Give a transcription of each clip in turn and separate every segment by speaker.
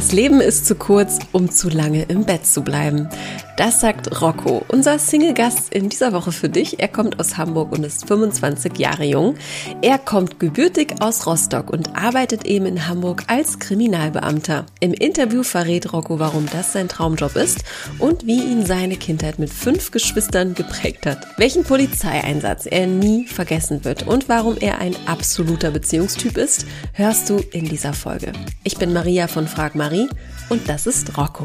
Speaker 1: Das Leben ist zu kurz, um zu lange im Bett zu bleiben. Das sagt Rocco, unser Single-Gast in dieser Woche für dich. Er kommt aus Hamburg und ist 25 Jahre jung. Er kommt gebürtig aus Rostock und arbeitet eben in Hamburg als Kriminalbeamter. Im Interview verrät Rocco, warum das sein Traumjob ist und wie ihn seine Kindheit mit fünf Geschwistern geprägt hat. Welchen Polizeieinsatz er nie vergessen wird und warum er ein absoluter Beziehungstyp ist, hörst du in dieser Folge. Ich bin Maria von Frag Marie und das ist Rocco.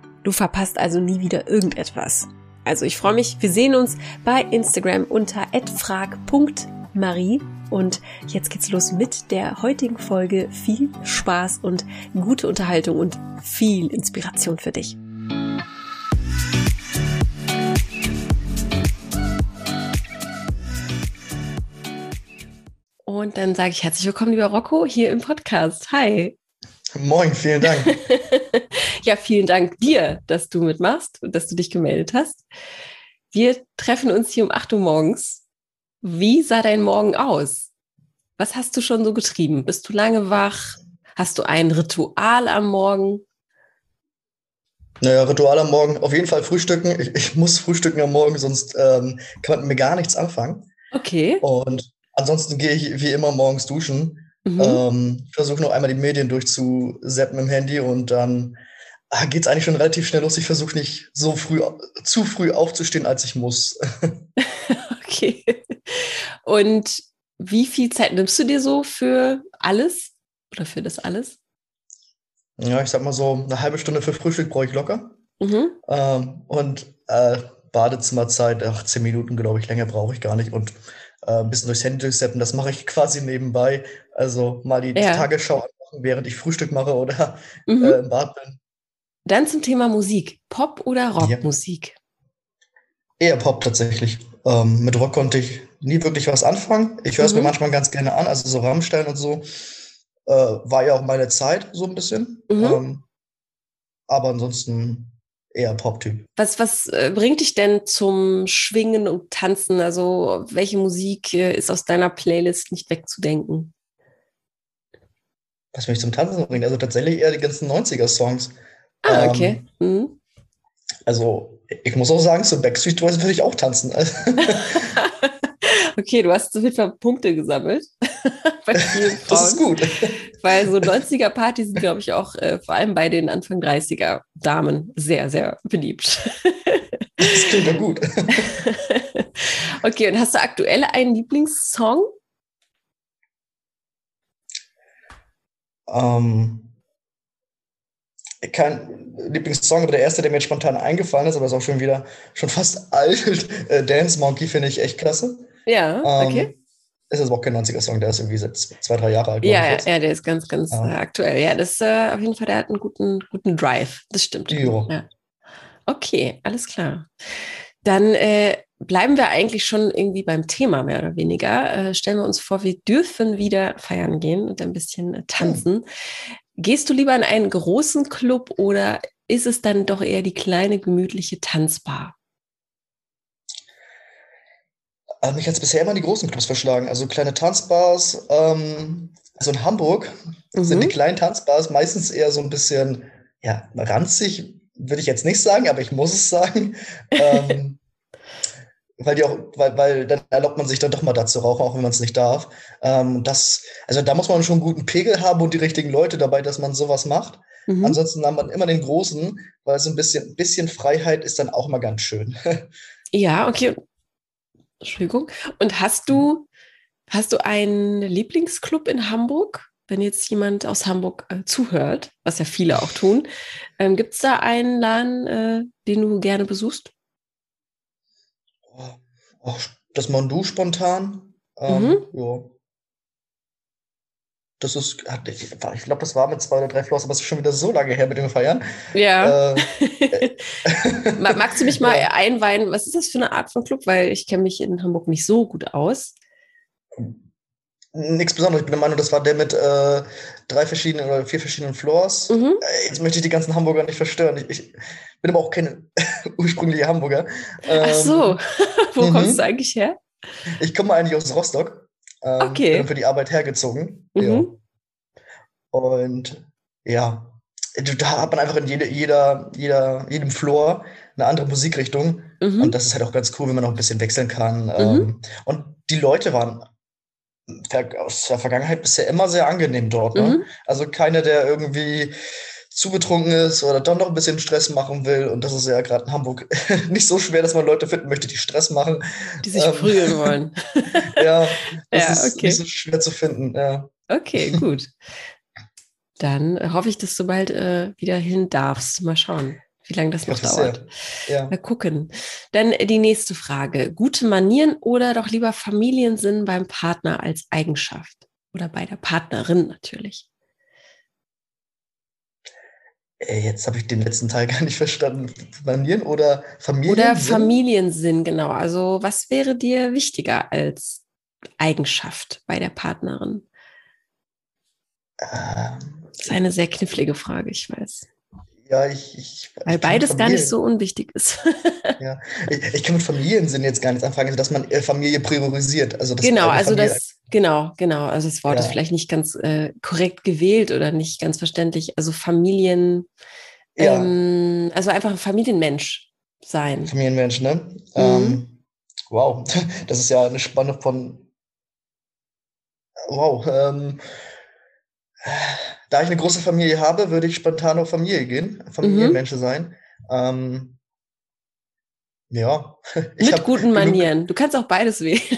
Speaker 1: Du verpasst also nie wieder irgendetwas. Also ich freue mich, wir sehen uns bei Instagram unter @frag.marie und jetzt geht's los mit der heutigen Folge. Viel Spaß und gute Unterhaltung und viel Inspiration für dich. Und dann sage ich herzlich willkommen, lieber Rocco, hier im Podcast. Hi.
Speaker 2: Moin, vielen Dank.
Speaker 1: ja, vielen Dank dir, dass du mitmachst und dass du dich gemeldet hast. Wir treffen uns hier um 8 Uhr morgens. Wie sah dein Morgen aus? Was hast du schon so getrieben? Bist du lange wach? Hast du ein Ritual am Morgen?
Speaker 2: Naja, Ritual am Morgen. Auf jeden Fall frühstücken. Ich, ich muss frühstücken am Morgen, sonst ähm, kann man mit mir gar nichts anfangen.
Speaker 1: Okay.
Speaker 2: Und ansonsten gehe ich wie immer morgens duschen. Mhm. Ähm, versuche noch einmal die Medien durchzuseppen im Handy und dann ah, geht es eigentlich schon relativ schnell los. Ich versuche nicht so früh, zu früh aufzustehen, als ich muss.
Speaker 1: okay. Und wie viel Zeit nimmst du dir so für alles oder für das alles?
Speaker 2: Ja, ich sag mal so, eine halbe Stunde für Frühstück brauche ich locker. Mhm. Ähm, und äh, Badezimmerzeit, ach, zehn Minuten, glaube ich, länger brauche ich gar nicht. Und äh, ein bisschen durchs Handy durchseppen. Das mache ich quasi nebenbei. Also mal die ja. Tagesschau anmachen, während ich Frühstück mache oder mhm. äh, im Bad bin.
Speaker 1: Dann zum Thema Musik. Pop oder Rockmusik?
Speaker 2: Ja. Eher Pop tatsächlich. Ähm, mit Rock konnte ich nie wirklich was anfangen. Ich höre es mhm. mir manchmal ganz gerne an, also so Rammstein und so. Äh, war ja auch meine Zeit so ein bisschen. Mhm. Ähm, aber ansonsten eher Pop-Typ.
Speaker 1: Was, was äh, bringt dich denn zum Schwingen und Tanzen? Also, welche Musik äh, ist aus deiner Playlist nicht wegzudenken?
Speaker 2: Was mich zum Tanzen bringt? Also tatsächlich eher die ganzen 90er-Songs.
Speaker 1: Ah, okay. Ähm, mhm.
Speaker 2: Also, ich muss auch sagen, zu Backstreet Boys würde ich auch tanzen.
Speaker 1: okay, du hast so viele Punkte gesammelt.
Speaker 2: bei vielen Frauen. Das ist gut.
Speaker 1: Weil so 90er-Partys sind, glaube ich, auch äh, vor allem bei den Anfang 30er-Damen sehr, sehr beliebt.
Speaker 2: Das klingt ja gut.
Speaker 1: okay, und hast du aktuell einen Lieblingssong?
Speaker 2: Ähm, kein Lieblingssong, aber der erste, der mir jetzt spontan eingefallen ist, aber ist auch schon wieder schon fast alt. Äh, Dance Monkey finde ich echt klasse.
Speaker 1: Ja, ähm, okay
Speaker 2: ist jetzt auch kein 90er-Song, der ist irgendwie seit zwei, drei Jahre alt.
Speaker 1: Ja, ja, der ist ganz, ganz ja. Äh, aktuell. Ja, das ist äh, auf jeden Fall, der hat einen guten, guten Drive. Das stimmt. Ja. Okay, alles klar. Dann äh, bleiben wir eigentlich schon irgendwie beim Thema mehr oder weniger. Äh, stellen wir uns vor, wir dürfen wieder feiern gehen und ein bisschen äh, tanzen. Hm. Gehst du lieber in einen großen Club oder ist es dann doch eher die kleine, gemütliche Tanzbar?
Speaker 2: Äh, mich hat bisher immer in die großen Clubs verschlagen. Also kleine Tanzbars. Ähm, also in Hamburg mhm. sind die kleinen Tanzbars meistens eher so ein bisschen, ja, ranzig, würde ich jetzt nicht sagen, aber ich muss es sagen. ähm, weil die auch, weil, weil dann erlaubt man sich dann doch mal dazu rauchen, auch wenn man es nicht darf. Ähm, das, also da muss man schon einen guten Pegel haben und die richtigen Leute dabei, dass man sowas macht. Mhm. Ansonsten haben man immer den Großen, weil so ein bisschen, bisschen Freiheit ist dann auch mal ganz schön.
Speaker 1: Ja, okay. Entschuldigung. Und hast du, hast du einen Lieblingsclub in Hamburg? Wenn jetzt jemand aus Hamburg äh, zuhört, was ja viele auch tun, ähm, gibt es da einen Laden, äh, den du gerne besuchst?
Speaker 2: Oh, das Mondu spontan. Ähm, mhm. ja. Das ist, ich glaube, das war mit zwei oder drei Floors, aber es ist schon wieder so lange her mit dem Feiern.
Speaker 1: Ja. Äh, Magst du mich mal ja. einweihen, was ist das für eine Art von Club? Weil ich kenne mich in Hamburg nicht so gut aus.
Speaker 2: Nichts Besonderes. Ich bin der Meinung, das war der mit äh, drei verschiedenen oder vier verschiedenen Floors. Mhm. Äh, jetzt möchte ich die ganzen Hamburger nicht verstören. Ich, ich bin aber auch kein ursprünglicher Hamburger.
Speaker 1: Ähm, Ach so, wo mhm. kommst du eigentlich her?
Speaker 2: Ich komme eigentlich aus Rostock. Ähm, okay. Bin für die Arbeit hergezogen. Mhm. Ja. Und ja, da hat man einfach in jede, jeder, jeder, jedem Floor eine andere Musikrichtung. Mhm. Und das ist halt auch ganz cool, wenn man noch ein bisschen wechseln kann. Mhm. Ähm, und die Leute waren aus der Vergangenheit bisher immer sehr angenehm dort. Ne? Mhm. Also keiner, der irgendwie zu betrunken ist oder dann noch ein bisschen Stress machen will. Und das ist ja gerade in Hamburg nicht so schwer, dass man Leute finden möchte, die Stress machen.
Speaker 1: Die sich ähm, prügeln wollen.
Speaker 2: ja, das ja, ist okay. nicht so schwer zu finden. Ja.
Speaker 1: Okay, gut. Dann hoffe ich, dass du bald äh, wieder hin darfst. Mal schauen, wie lange das noch dauert. Ja. Mal gucken. Dann die nächste Frage. Gute Manieren oder doch lieber Familiensinn beim Partner als Eigenschaft? Oder bei der Partnerin natürlich.
Speaker 2: Jetzt habe ich den letzten Teil gar nicht verstanden. Manieren oder Familiensinn?
Speaker 1: Oder Familiensinn, genau. Also was wäre dir wichtiger als Eigenschaft bei der Partnerin? Ähm, das ist eine sehr knifflige Frage, ich weiß.
Speaker 2: Ja, ich. ich
Speaker 1: Weil beides gar nicht so unwichtig ist.
Speaker 2: ja, ich, ich, kann mit Familiensinn jetzt gar nicht anfangen, also dass man äh, Familie priorisiert. Also
Speaker 1: genau, also das, genau, genau. Also das Wort ja. ist vielleicht nicht ganz äh, korrekt gewählt oder nicht ganz verständlich. Also Familien, ja. ähm, also einfach ein Familienmensch sein.
Speaker 2: Familienmensch, ne? Mhm. Ähm, wow, das ist ja eine Spanne von. Wow. Ähm, da ich eine große Familie habe, würde ich spontan auf Familie gehen, Familienmensch mhm. sein. Ähm, ja.
Speaker 1: Ich Mit guten Manieren. Du kannst auch beides wählen.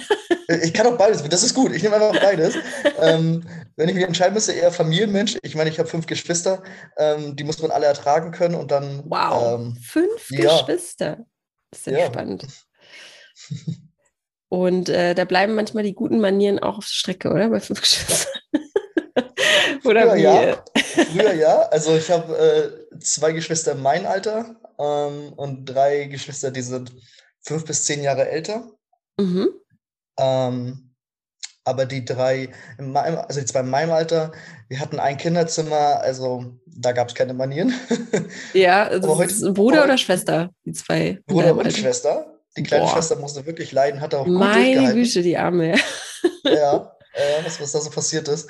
Speaker 2: Ich kann auch beides. Das ist gut. Ich nehme einfach beides. ähm, wenn ich mich entscheiden müsste, eher Familienmensch. Ich meine, ich habe fünf Geschwister. Ähm, die muss man alle ertragen können und dann.
Speaker 1: Wow. Ähm, fünf ja. Geschwister. Das ist ja, ja. spannend. Und äh, da bleiben manchmal die guten Manieren auch auf der Strecke, oder? Bei fünf Geschwistern. Oder
Speaker 2: Früher wie? ja. Früher ja. Also ich habe äh, zwei Geschwister in meinem Alter ähm, und drei Geschwister, die sind fünf bis zehn Jahre älter. Mhm. Ähm, aber die drei, meinem, also die zwei in meinem Alter, wir hatten ein Kinderzimmer, also da gab es keine Manieren.
Speaker 1: Ja, also heute, ist ein Bruder heute, oder Schwester, die zwei?
Speaker 2: Bruder und Schwester. Die kleine Boah. Schwester musste wirklich leiden, hat auch gut
Speaker 1: Meine Güte, die Arme.
Speaker 2: ja, äh, was, was da so passiert ist.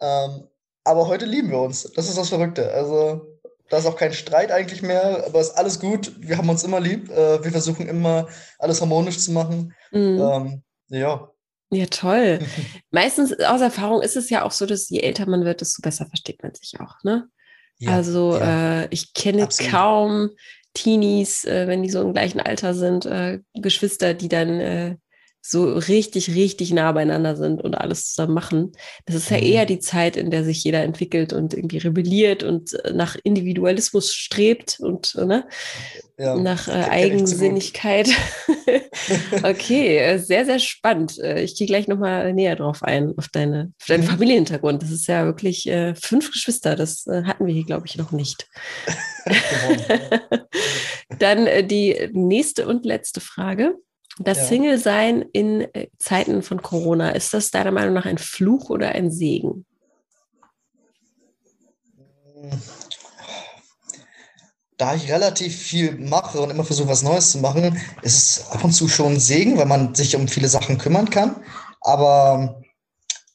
Speaker 2: Ähm, aber heute lieben wir uns. Das ist das Verrückte. Also, da ist auch kein Streit eigentlich mehr, aber es ist alles gut. Wir haben uns immer lieb. Äh, wir versuchen immer, alles harmonisch zu machen. Mhm. Ähm, ja.
Speaker 1: Ja, toll. Meistens aus Erfahrung ist es ja auch so, dass je älter man wird, desto besser versteht man sich auch. Ne? Ja, also ja. Äh, ich kenne Absolut. kaum Teenies, äh, wenn die so im gleichen Alter sind, äh, Geschwister, die dann äh, so richtig, richtig nah beieinander sind und alles zusammen machen. Das ist ja mhm. eher die Zeit, in der sich jeder entwickelt und irgendwie rebelliert und äh, nach Individualismus strebt und ne? Ja, nach äh, Eigensinnigkeit. okay, äh, sehr, sehr spannend. Äh, ich gehe gleich nochmal näher drauf ein, auf, deine, auf deinen mhm. Familienhintergrund. Das ist ja wirklich äh, fünf Geschwister. Das äh, hatten wir hier, glaube ich, noch nicht. Dann die nächste und letzte Frage. Das ja. Single-Sein in äh, Zeiten von Corona, ist das deiner Meinung nach ein Fluch oder ein Segen?
Speaker 2: Da ich relativ viel mache und immer versuche, was Neues zu machen, ist es ab und zu schon ein Segen, weil man sich um viele Sachen kümmern kann. Aber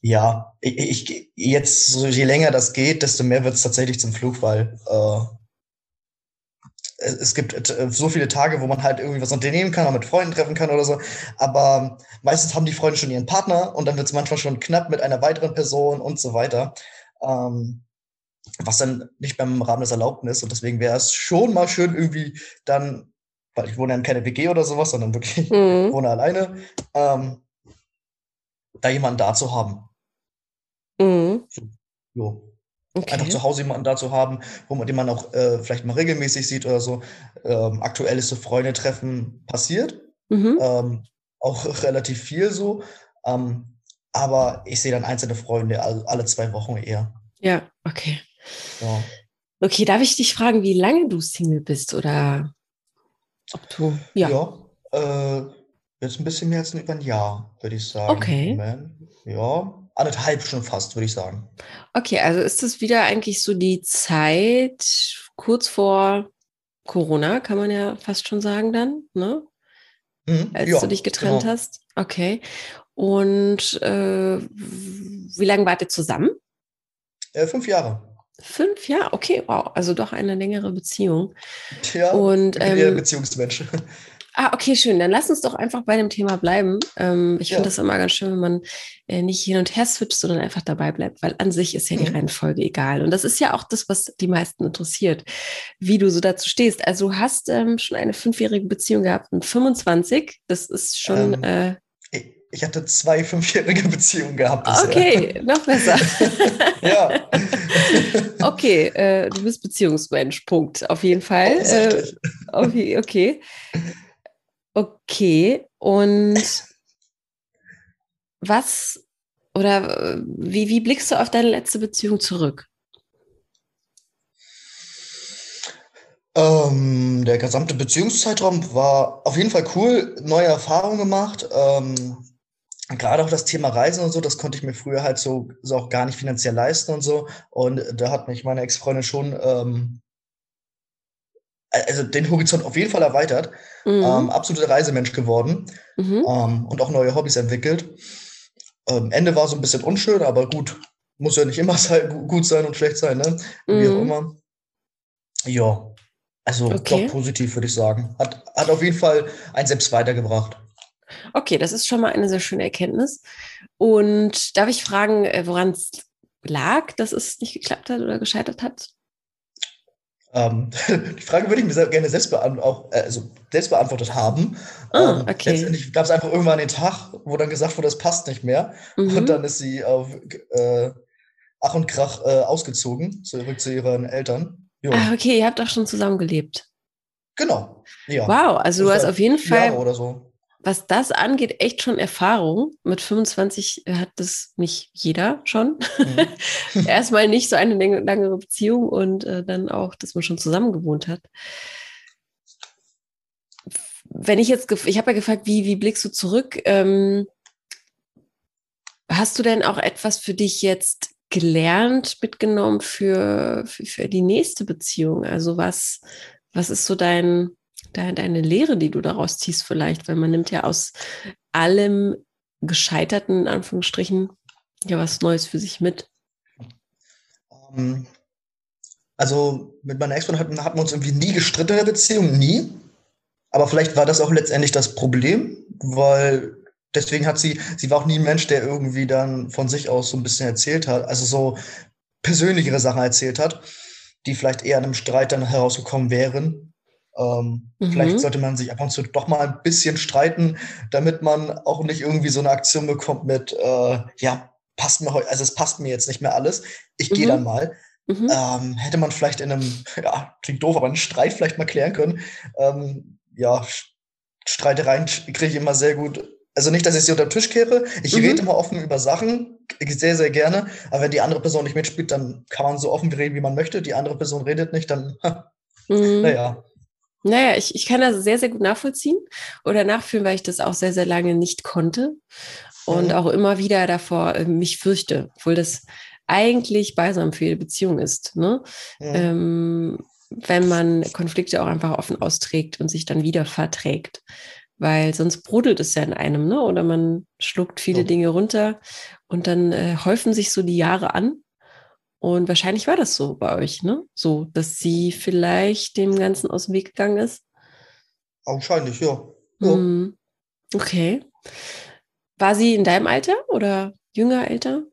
Speaker 2: ja, ich, ich jetzt, so je länger das geht, desto mehr wird es tatsächlich zum Fluch, weil äh, es gibt äh, so viele Tage, wo man halt irgendwie was unternehmen kann, auch mit Freunden treffen kann oder so. Aber meistens haben die Freunde schon ihren Partner und dann wird es manchmal schon knapp mit einer weiteren Person und so weiter. Ähm, was dann nicht beim Rahmen des Erlaubten ist. Und deswegen wäre es schon mal schön, irgendwie dann, weil ich wohne ja in keine WG oder sowas, sondern wirklich mhm. wohne alleine, ähm, da jemanden da zu haben. Mhm. So, jo. Okay. Einfach zu Hause jemanden da zu haben, wo man den man auch äh, vielleicht mal regelmäßig sieht oder so. Ähm, aktuell ist so Freunde-Treffen passiert. Mhm. Ähm, auch relativ viel so. Ähm, aber ich sehe dann einzelne Freunde alle zwei Wochen eher.
Speaker 1: Ja, okay. Ja. Okay, darf ich dich fragen, wie lange du Single bist oder ob du.
Speaker 2: Ja, ja äh, jetzt ein bisschen mehr als über ein Jahr, würde ich sagen.
Speaker 1: Okay.
Speaker 2: Ja, anderthalb schon fast, würde ich sagen.
Speaker 1: Okay, also ist das wieder eigentlich so die Zeit kurz vor Corona, kann man ja fast schon sagen dann, ne? Mhm, Als ja, du dich getrennt genau. hast. Okay. Und äh, wie lange wart ihr zusammen?
Speaker 2: Äh, fünf Jahre.
Speaker 1: Fünf Jahre, okay, wow, also doch eine längere Beziehung.
Speaker 2: Ja, und, ich bin ähm, Beziehungsmensch.
Speaker 1: Ah, okay, schön. Dann lass uns doch einfach bei dem Thema bleiben. Ähm, ich ja. finde das immer ganz schön, wenn man äh, nicht hin und her switcht, sondern einfach dabei bleibt, weil an sich ist ja die mhm. Reihenfolge egal. Und das ist ja auch das, was die meisten interessiert, wie du so dazu stehst. Also du hast ähm, schon eine fünfjährige Beziehung gehabt und 25. Das ist schon. Ähm, äh,
Speaker 2: ich hatte zwei fünfjährige Beziehungen gehabt.
Speaker 1: Bisher. Okay, noch besser.
Speaker 2: ja.
Speaker 1: okay, äh, du bist Beziehungsmensch, Punkt. Auf jeden Fall. Äh, okay, okay. Okay, und was oder äh, wie, wie blickst du auf deine letzte Beziehung zurück?
Speaker 2: Ähm, der gesamte Beziehungszeitraum war auf jeden Fall cool, neue Erfahrungen gemacht. Ähm, gerade auch das Thema Reisen und so, das konnte ich mir früher halt so, so auch gar nicht finanziell leisten und so. Und da hat mich meine Ex-Freundin schon ähm, also den Horizont auf jeden Fall erweitert, mhm. ähm, absoluter Reisemensch geworden mhm. ähm, und auch neue Hobbys entwickelt. Ähm, Ende war so ein bisschen unschön, aber gut, muss ja nicht immer sein, gut sein und schlecht sein, ne? Mhm. Wie auch mhm. immer. Ja, also okay. doch positiv, würde ich sagen. Hat, hat auf jeden Fall einen selbst weitergebracht.
Speaker 1: Okay, das ist schon mal eine sehr schöne Erkenntnis. Und darf ich fragen, äh, woran es lag, dass es nicht geklappt hat oder gescheitert hat?
Speaker 2: Ähm, die Frage würde ich mir gerne selbst, beant auch, äh, also selbst beantwortet haben.
Speaker 1: Ah, ähm, okay.
Speaker 2: Letztendlich gab es einfach irgendwann den Tag, wo dann gesagt wurde, das passt nicht mehr. Mhm. Und dann ist sie auf äh, Ach und Krach äh, ausgezogen, zurück zu ihren Eltern.
Speaker 1: Jo. Ah, okay, ihr habt auch schon zusammengelebt.
Speaker 2: Genau. Ja.
Speaker 1: Wow, also du hast auf jeden Fall.
Speaker 2: Jahre oder so
Speaker 1: was das angeht, echt schon Erfahrung. Mit 25 hat das nicht jeder schon. Mhm. Erstmal nicht so eine lange Beziehung und äh, dann auch, dass man schon zusammen gewohnt hat. Wenn ich jetzt, ich habe ja gefragt, wie, wie blickst du zurück? Ähm, hast du denn auch etwas für dich jetzt gelernt, mitgenommen für, für, für die nächste Beziehung? Also was, was ist so dein, deine Lehre, die du daraus ziehst vielleicht, weil man nimmt ja aus allem Gescheiterten, in Anführungsstrichen, ja was Neues für sich mit.
Speaker 2: Ähm, also mit meiner Ex-Freundin hatten, hatten wir uns irgendwie nie gestritten in der Beziehung, nie. Aber vielleicht war das auch letztendlich das Problem, weil deswegen hat sie, sie war auch nie ein Mensch, der irgendwie dann von sich aus so ein bisschen erzählt hat, also so persönlichere Sachen erzählt hat, die vielleicht eher in einem Streit dann herausgekommen wären. Ähm, mhm. Vielleicht sollte man sich ab und zu doch mal ein bisschen streiten, damit man auch nicht irgendwie so eine Aktion bekommt mit, äh, ja, passt mir heute, also es passt mir jetzt nicht mehr alles. Ich mhm. gehe dann mal. Mhm. Ähm, hätte man vielleicht in einem, ja, klingt doof, aber einen Streit vielleicht mal klären können. Ähm, ja, Streitereien kriege ich immer sehr gut. Also nicht, dass ich sie unter den Tisch kehre. Ich mhm. rede immer offen über Sachen, sehr, sehr gerne. Aber wenn die andere Person nicht mitspielt, dann kann man so offen reden, wie man möchte. Die andere Person redet nicht, dann, mhm. naja.
Speaker 1: Naja, ich, ich kann das sehr, sehr gut nachvollziehen oder nachfühlen, weil ich das auch sehr, sehr lange nicht konnte und mhm. auch immer wieder davor äh, mich fürchte, obwohl das eigentlich beisam für jede Beziehung ist. Ne? Mhm. Ähm, wenn man Konflikte auch einfach offen austrägt und sich dann wieder verträgt. Weil sonst brodelt es ja in einem, ne? Oder man schluckt viele mhm. Dinge runter und dann äh, häufen sich so die Jahre an und wahrscheinlich war das so bei euch, ne? So, dass sie vielleicht dem Ganzen aus dem Weg gegangen ist.
Speaker 2: Wahrscheinlich, ja. ja.
Speaker 1: Hm. Okay. War sie in deinem Alter oder jünger, älter?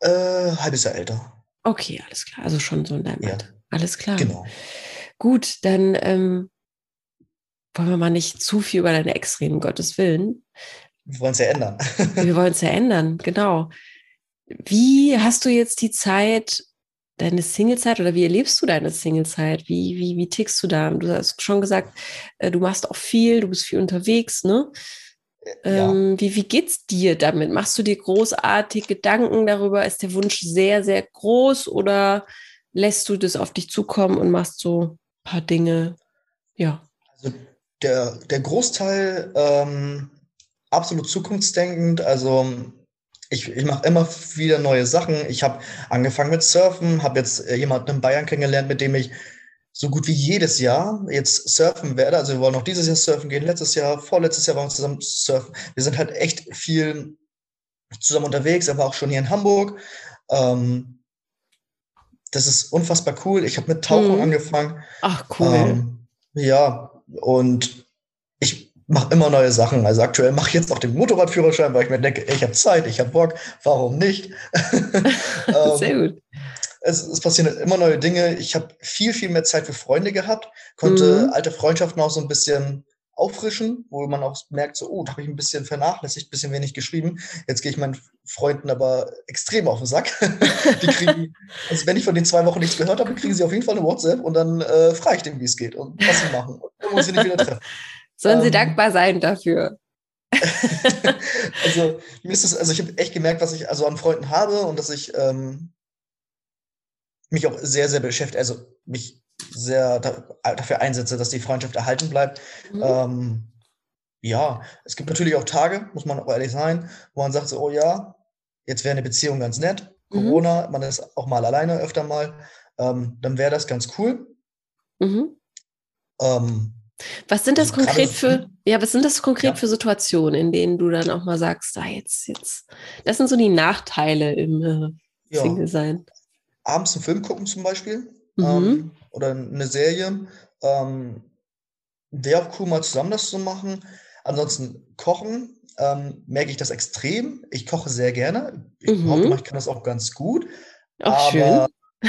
Speaker 2: Äh, halbes Jahr älter.
Speaker 1: Okay, alles klar. Also schon so in deinem ja. Alter. Alles klar.
Speaker 2: Genau.
Speaker 1: Gut, dann ähm, wollen wir mal nicht zu viel über deine Ex reden, um Gottes Willen.
Speaker 2: Wir wollen es ja ändern.
Speaker 1: wir wollen es ja ändern, genau. Wie hast du jetzt die Zeit deine Singlezeit oder wie erlebst du deine Singlezeit? Wie, wie, wie tickst du da? Du hast schon gesagt, äh, du machst auch viel, du bist viel unterwegs, ne? Ja. Ähm, wie, wie geht's dir damit? Machst du dir großartig Gedanken darüber? Ist der Wunsch sehr, sehr groß oder lässt du das auf dich zukommen und machst so ein paar Dinge? Ja.
Speaker 2: Also der, der Großteil ähm, absolut zukunftsdenkend. Also ich, ich mache immer wieder neue Sachen. Ich habe angefangen mit Surfen, habe jetzt äh, jemanden in Bayern kennengelernt, mit dem ich so gut wie jedes Jahr jetzt surfen werde. Also wir wollen auch dieses Jahr surfen gehen, letztes Jahr, vorletztes Jahr waren wir zusammen surfen. Wir sind halt echt viel zusammen unterwegs, aber auch schon hier in Hamburg. Ähm, das ist unfassbar cool. Ich habe mit Tauchen mhm. angefangen.
Speaker 1: Ach cool. Ähm,
Speaker 2: ja, und mache immer neue Sachen. Also aktuell mache ich jetzt auch den Motorradführerschein, weil ich mir denke, ich habe Zeit, ich habe Bock, warum nicht?
Speaker 1: ähm, Sehr gut
Speaker 2: es, es passieren immer neue Dinge. Ich habe viel, viel mehr Zeit für Freunde gehabt, konnte mhm. alte Freundschaften auch so ein bisschen auffrischen, wo man auch merkt, so, oh, da habe ich ein bisschen vernachlässigt, ein bisschen wenig geschrieben. Jetzt gehe ich meinen Freunden aber extrem auf den Sack. die kriegen, also wenn ich von den zwei Wochen nichts gehört habe, kriegen sie auf jeden Fall eine WhatsApp und dann äh, frage ich dem, wie es geht und was sie machen. Und dann muss ich nicht wieder treffen.
Speaker 1: Sollen ähm, sie dankbar sein dafür?
Speaker 2: also, mir ist es, also ich habe echt gemerkt, was ich also an Freunden habe und dass ich ähm, mich auch sehr, sehr beschäftigt, also mich sehr da, dafür einsetze, dass die Freundschaft erhalten bleibt. Mhm. Ähm, ja, es gibt natürlich auch Tage, muss man auch ehrlich sein, wo man sagt so, oh ja, jetzt wäre eine Beziehung ganz nett. Mhm. Corona, man ist auch mal alleine öfter mal, ähm, dann wäre das ganz cool.
Speaker 1: Mhm. Ähm, was sind das also konkret für, ja, was sind das konkret ja. für Situationen, in denen du dann auch mal sagst, ah, jetzt, jetzt, das sind so die Nachteile im äh, Single-Sein?
Speaker 2: abends einen Film gucken zum Beispiel mhm. ähm, oder eine Serie. Ähm, Wäre auch cool, mal zusammen das zu machen. Ansonsten kochen ähm, merke ich das extrem. Ich koche sehr gerne. Ich mhm. behaupte ich kann das auch ganz gut.
Speaker 1: Auch aber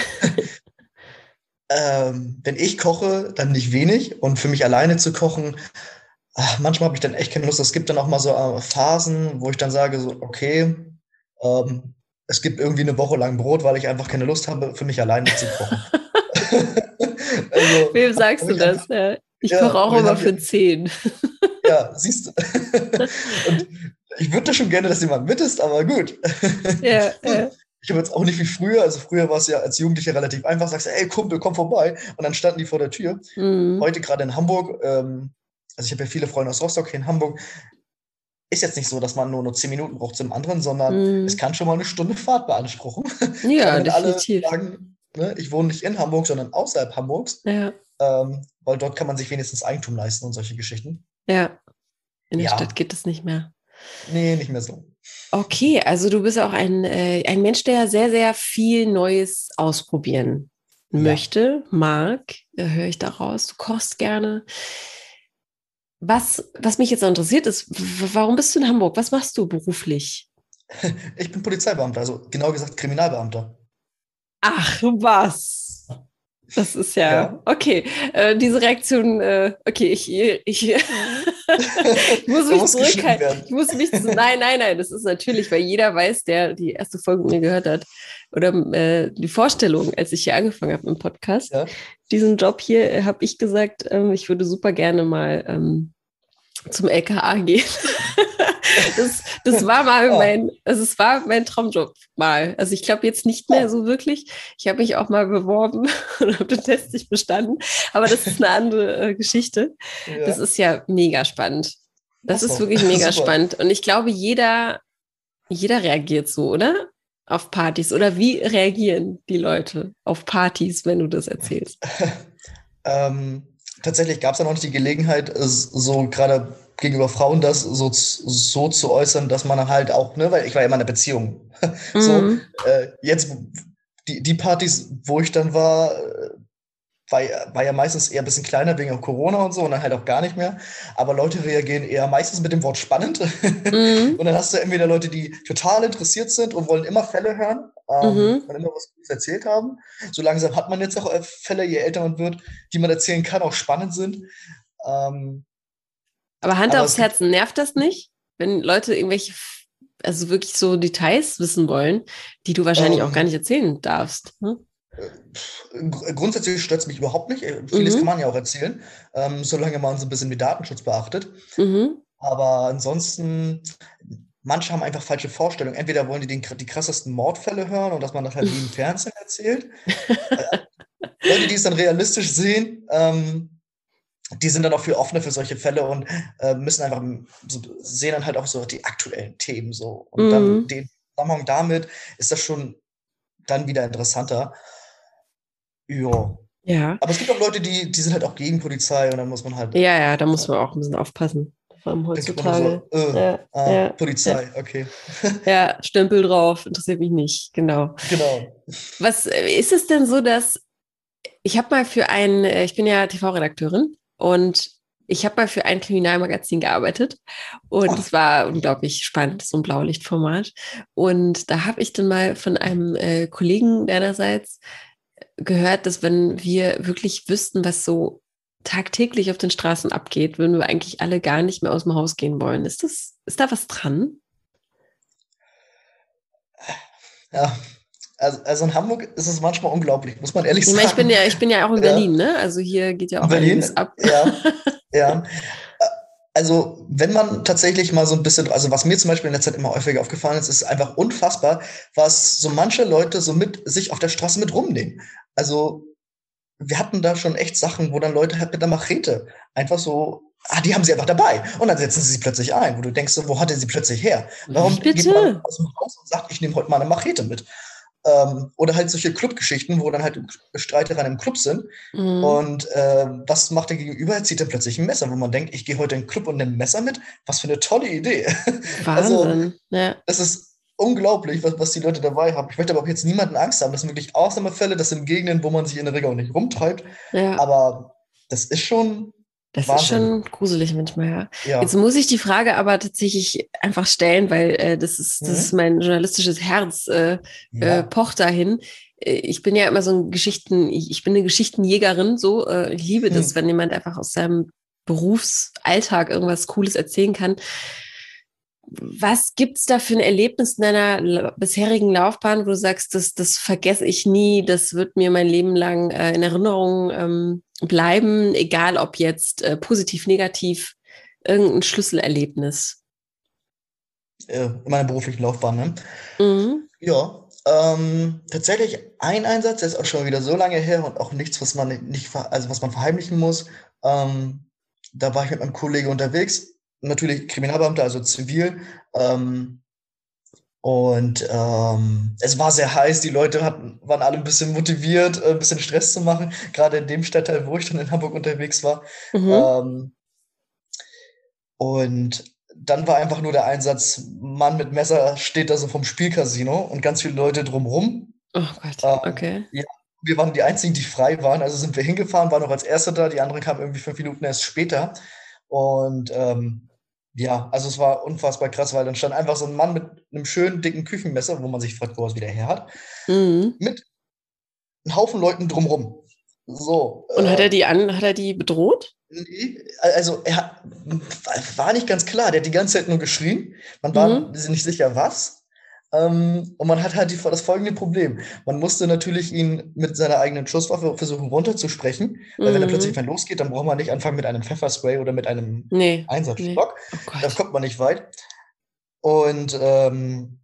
Speaker 2: ähm, wenn ich koche, dann nicht wenig. Und für mich alleine zu kochen, ach, manchmal habe ich dann echt keine Lust. Es gibt dann auch mal so äh, Phasen, wo ich dann sage, so, okay, ähm, es gibt irgendwie eine Woche lang Brot, weil ich einfach keine Lust habe, für mich alleine zu kochen.
Speaker 1: also, Wem sagst du das? Ja. Ich ja, koche auch immer für zehn.
Speaker 2: ja, siehst du. Und ich würde schon gerne, dass jemand mit ist, aber gut.
Speaker 1: Ja, ja.
Speaker 2: Ich habe jetzt auch nicht wie früher. Also früher war es ja als Jugendlicher relativ einfach. Sagst du, ey Kumpel, komm vorbei. Und dann standen die vor der Tür. Mhm. Heute gerade in Hamburg, ähm, also ich habe ja viele Freunde aus Rostock hier in Hamburg ist jetzt nicht so, dass man nur nur zehn Minuten braucht zum anderen, sondern mm. es kann schon mal eine Stunde Fahrt beanspruchen.
Speaker 1: Ja, definitiv. Alle sagen,
Speaker 2: ne, ich wohne nicht in Hamburg, sondern außerhalb Hamburgs.
Speaker 1: Ja.
Speaker 2: Ähm, weil dort kann man sich wenigstens Eigentum leisten und solche Geschichten.
Speaker 1: Ja. In der ja. Stadt geht es nicht mehr.
Speaker 2: Nee, nicht mehr so.
Speaker 1: Okay, also du bist auch ein, äh, ein Mensch, der sehr, sehr viel Neues ausprobieren ja. möchte, mag, äh, höre ich daraus. Du kochst gerne. Was, was mich jetzt interessiert ist, warum bist du in Hamburg? Was machst du beruflich?
Speaker 2: Ich bin Polizeibeamter, also genau gesagt Kriminalbeamter.
Speaker 1: Ach, was? Das ist ja, ja. okay. Äh, diese Reaktion, äh, okay, ich, ich, ich muss mich zurückhalten. Ich muss mich nein, nein, nein, das ist natürlich, weil jeder weiß, der die erste Folge mir gehört hat, oder äh, die Vorstellung, als ich hier angefangen habe im Podcast, ja. diesen Job hier, äh, habe ich gesagt, ähm, ich würde super gerne mal ähm, zum LKA gehen. das, das war mal oh. mein, also es war mein Traumjob mal. Also ich glaube jetzt nicht mehr oh. so wirklich. Ich habe mich auch mal beworben und habe den Test nicht bestanden. Aber das ist eine andere äh, Geschichte. Ja. Das ist ja mega spannend. Das oh. ist wirklich mega spannend. Und ich glaube, jeder, jeder reagiert so, oder? Auf Partys. Oder wie reagieren die Leute auf Partys, wenn du das erzählst?
Speaker 2: ähm, tatsächlich gab es ja noch nicht die Gelegenheit, so gerade gegenüber Frauen das so, so zu äußern, dass man halt auch, ne, weil ich war ja immer in einer Beziehung. Mhm. so, äh, jetzt, die, die Partys, wo ich dann war, äh, war, war ja meistens eher ein bisschen kleiner wegen Corona und so und dann halt auch gar nicht mehr. Aber Leute reagieren eher meistens mit dem Wort spannend. Mhm. und dann hast du entweder Leute, die total interessiert sind und wollen immer Fälle hören ähm, mhm. immer was Gutes erzählt haben. So langsam hat man jetzt auch äh, Fälle, je älter man wird, die man erzählen kann, auch spannend sind. Ähm,
Speaker 1: aber Hand aber aufs Herzen, nervt das nicht, wenn Leute irgendwelche, also wirklich so Details wissen wollen, die du wahrscheinlich ähm, auch gar nicht erzählen darfst? Ne?
Speaker 2: Äh, grundsätzlich stört es mich überhaupt nicht. Äh, vieles mhm. kann man ja auch erzählen, ähm, solange man so ein bisschen den Datenschutz beachtet. Mhm. Aber ansonsten, manche haben einfach falsche Vorstellungen. Entweder wollen die den, die krassesten Mordfälle hören und dass man das halt wie im Fernsehen erzählt. Leute, die es dann realistisch sehen, ähm, die sind dann auch viel offener für solche Fälle und äh, müssen einfach so, sehen dann halt auch so die aktuellen Themen so. Und mhm. dann den Zusammenhang damit ist das schon dann wieder interessanter. Ja.
Speaker 1: Ja.
Speaker 2: Aber es gibt auch Leute, die, die sind halt auch gegen Polizei und dann muss man halt.
Speaker 1: Ja, ja, da muss man auch ein bisschen aufpassen. Vor allem heutzutage.
Speaker 2: So, äh, ja, ah, ja, Polizei, ja. okay.
Speaker 1: Ja, Stempel drauf, interessiert mich nicht, genau.
Speaker 2: Genau.
Speaker 1: Was äh, ist es denn so, dass ich habe mal für ein, äh, ich bin ja TV-Redakteurin und ich habe mal für ein Kriminalmagazin gearbeitet und es war unglaublich spannend, so ein Blaulichtformat. Und da habe ich dann mal von einem äh, Kollegen deinerseits gehört, dass wenn wir wirklich wüssten, was so tagtäglich auf den Straßen abgeht, würden wir eigentlich alle gar nicht mehr aus dem Haus gehen wollen. Ist das, ist da was dran?
Speaker 2: Ja, also, also in Hamburg ist es manchmal unglaublich, muss man ehrlich sagen.
Speaker 1: Ich bin ja, ich bin ja auch in Berlin, ne? Also hier geht ja auch
Speaker 2: Berlin, einiges ab. Ja, ja. Also, wenn man tatsächlich mal so ein bisschen, also was mir zum Beispiel in der Zeit immer häufiger aufgefallen ist, ist einfach unfassbar, was so manche Leute so mit sich auf der Straße mit rumnehmen. Also, wir hatten da schon echt Sachen, wo dann Leute halt mit der Machete einfach so, ah, die haben sie einfach dabei. Und dann setzen sie sie plötzlich ein, wo du denkst, wo hat er sie plötzlich her? Warum geht man aus dem Haus und sagt, ich nehme heute mal eine Machete mit? Ähm, oder halt solche Clubgeschichten, wo dann halt Streitereien im Club sind. Mhm. Und äh, was macht der Gegenüber? Er zieht dann plötzlich ein Messer, wo man denkt, ich gehe heute in den Club und nehme ein Messer mit. Was für eine tolle Idee.
Speaker 1: Also, Wahnsinn. Also, ja.
Speaker 2: Das ist unglaublich, was, was die Leute dabei haben. Ich möchte aber auch jetzt niemanden Angst haben. Das sind wirklich Ausnahmefälle. Das sind Gegenden, wo man sich in der Regel auch nicht rumtreibt. Ja. Aber das ist schon.
Speaker 1: Das Wahnsinn. ist schon gruselig manchmal, ja. ja. Jetzt muss ich die Frage aber tatsächlich einfach stellen, weil äh, das, ist, das mhm. ist mein journalistisches Herz, äh, ja. äh, pocht dahin. Äh, ich bin ja immer so ein Geschichten, ich bin eine Geschichtenjägerin, so. Äh, ich liebe das, mhm. wenn jemand einfach aus seinem Berufsalltag irgendwas Cooles erzählen kann was gibt's da für ein Erlebnis in deiner bisherigen Laufbahn, wo du sagst, das, das vergesse ich nie, das wird mir mein Leben lang äh, in Erinnerung ähm, bleiben, egal ob jetzt äh, positiv, negativ, irgendein Schlüsselerlebnis?
Speaker 2: Äh, in meiner beruflichen Laufbahn, ne? Mhm. Ja, ähm, tatsächlich ein Einsatz, der ist auch schon wieder so lange her und auch nichts, was man nicht, also was man verheimlichen muss. Ähm, da war ich mit meinem Kollegen unterwegs natürlich Kriminalbeamter, also zivil. Ähm, und ähm, es war sehr heiß, die Leute hatten, waren alle ein bisschen motiviert, äh, ein bisschen Stress zu machen, gerade in dem Stadtteil, wo ich dann in Hamburg unterwegs war. Mhm. Ähm, und dann war einfach nur der Einsatz, Mann mit Messer steht da so vom Spielcasino und ganz viele Leute drumrum.
Speaker 1: Oh Gott, ähm, okay.
Speaker 2: Ja, wir waren die einzigen, die frei waren, also sind wir hingefahren, waren noch als Erste da, die anderen kamen irgendwie fünf Minuten erst später. Und ähm, ja, also es war unfassbar krass, weil dann stand einfach so ein Mann mit einem schönen dicken Küchenmesser, wo man sich fragt, wo er es wieder her hat, mhm. mit einem Haufen Leuten drumrum. So.
Speaker 1: Und äh, hat er die an, hat er die bedroht?
Speaker 2: Nee, also er hat, war nicht ganz klar, der hat die ganze Zeit nur geschrien. Man war mhm. nicht sicher, was. Ähm, und man hat halt die, das folgende Problem. Man musste natürlich ihn mit seiner eigenen Schusswaffe versuchen runterzusprechen, weil mhm. wenn er mhm. plötzlich mal losgeht, dann braucht man nicht anfangen mit einem Pfefferspray oder mit einem nee. Einsatzstock. Nee. Oh da kommt man nicht weit. Und ähm,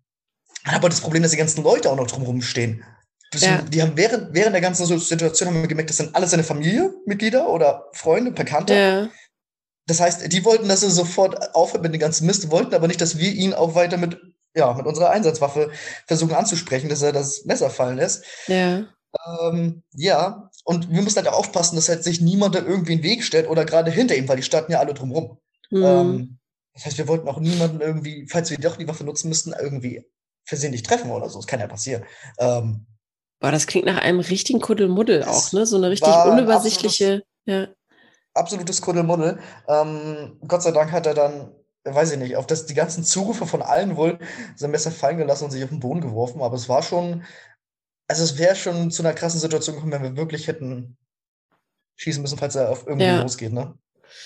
Speaker 2: man hat aber das Problem, dass die ganzen Leute auch noch drumherum stehen. Ja. Die haben während, während der ganzen Situation haben wir gemerkt, das sind alles seine Familienmitglieder oder Freunde, Bekannte. Ja. Das heißt, die wollten, dass er sofort aufhört mit dem ganzen Mist, wollten aber nicht, dass wir ihn auch weiter mit ja, mit unserer Einsatzwaffe versuchen anzusprechen, dass er das Messer fallen lässt.
Speaker 1: Ja.
Speaker 2: Ähm, ja, und wir müssen halt auch aufpassen, dass halt sich niemand da irgendwie in den Weg stellt oder gerade hinter ihm, weil die standen ja alle drumrum. Mhm. Ähm, das heißt, wir wollten auch niemanden irgendwie, falls wir doch die Waffe nutzen müssten, irgendwie versehentlich treffen oder so. Das kann ja passieren. Ähm,
Speaker 1: Boah, das klingt nach einem richtigen Kuddelmuddel auch, ne? So eine richtig unübersichtliche.
Speaker 2: Absolutes, ja. absolutes Kuddelmuddel. Ähm, Gott sei Dank hat er dann weiß ich nicht, auf das die ganzen Zurufe von allen wohl sein Messer fallen gelassen und sich auf den Boden geworfen. Aber es war schon, also es wäre schon zu einer krassen Situation gekommen, wenn wir wirklich hätten schießen müssen, falls er auf irgendwie ja. losgeht, ne?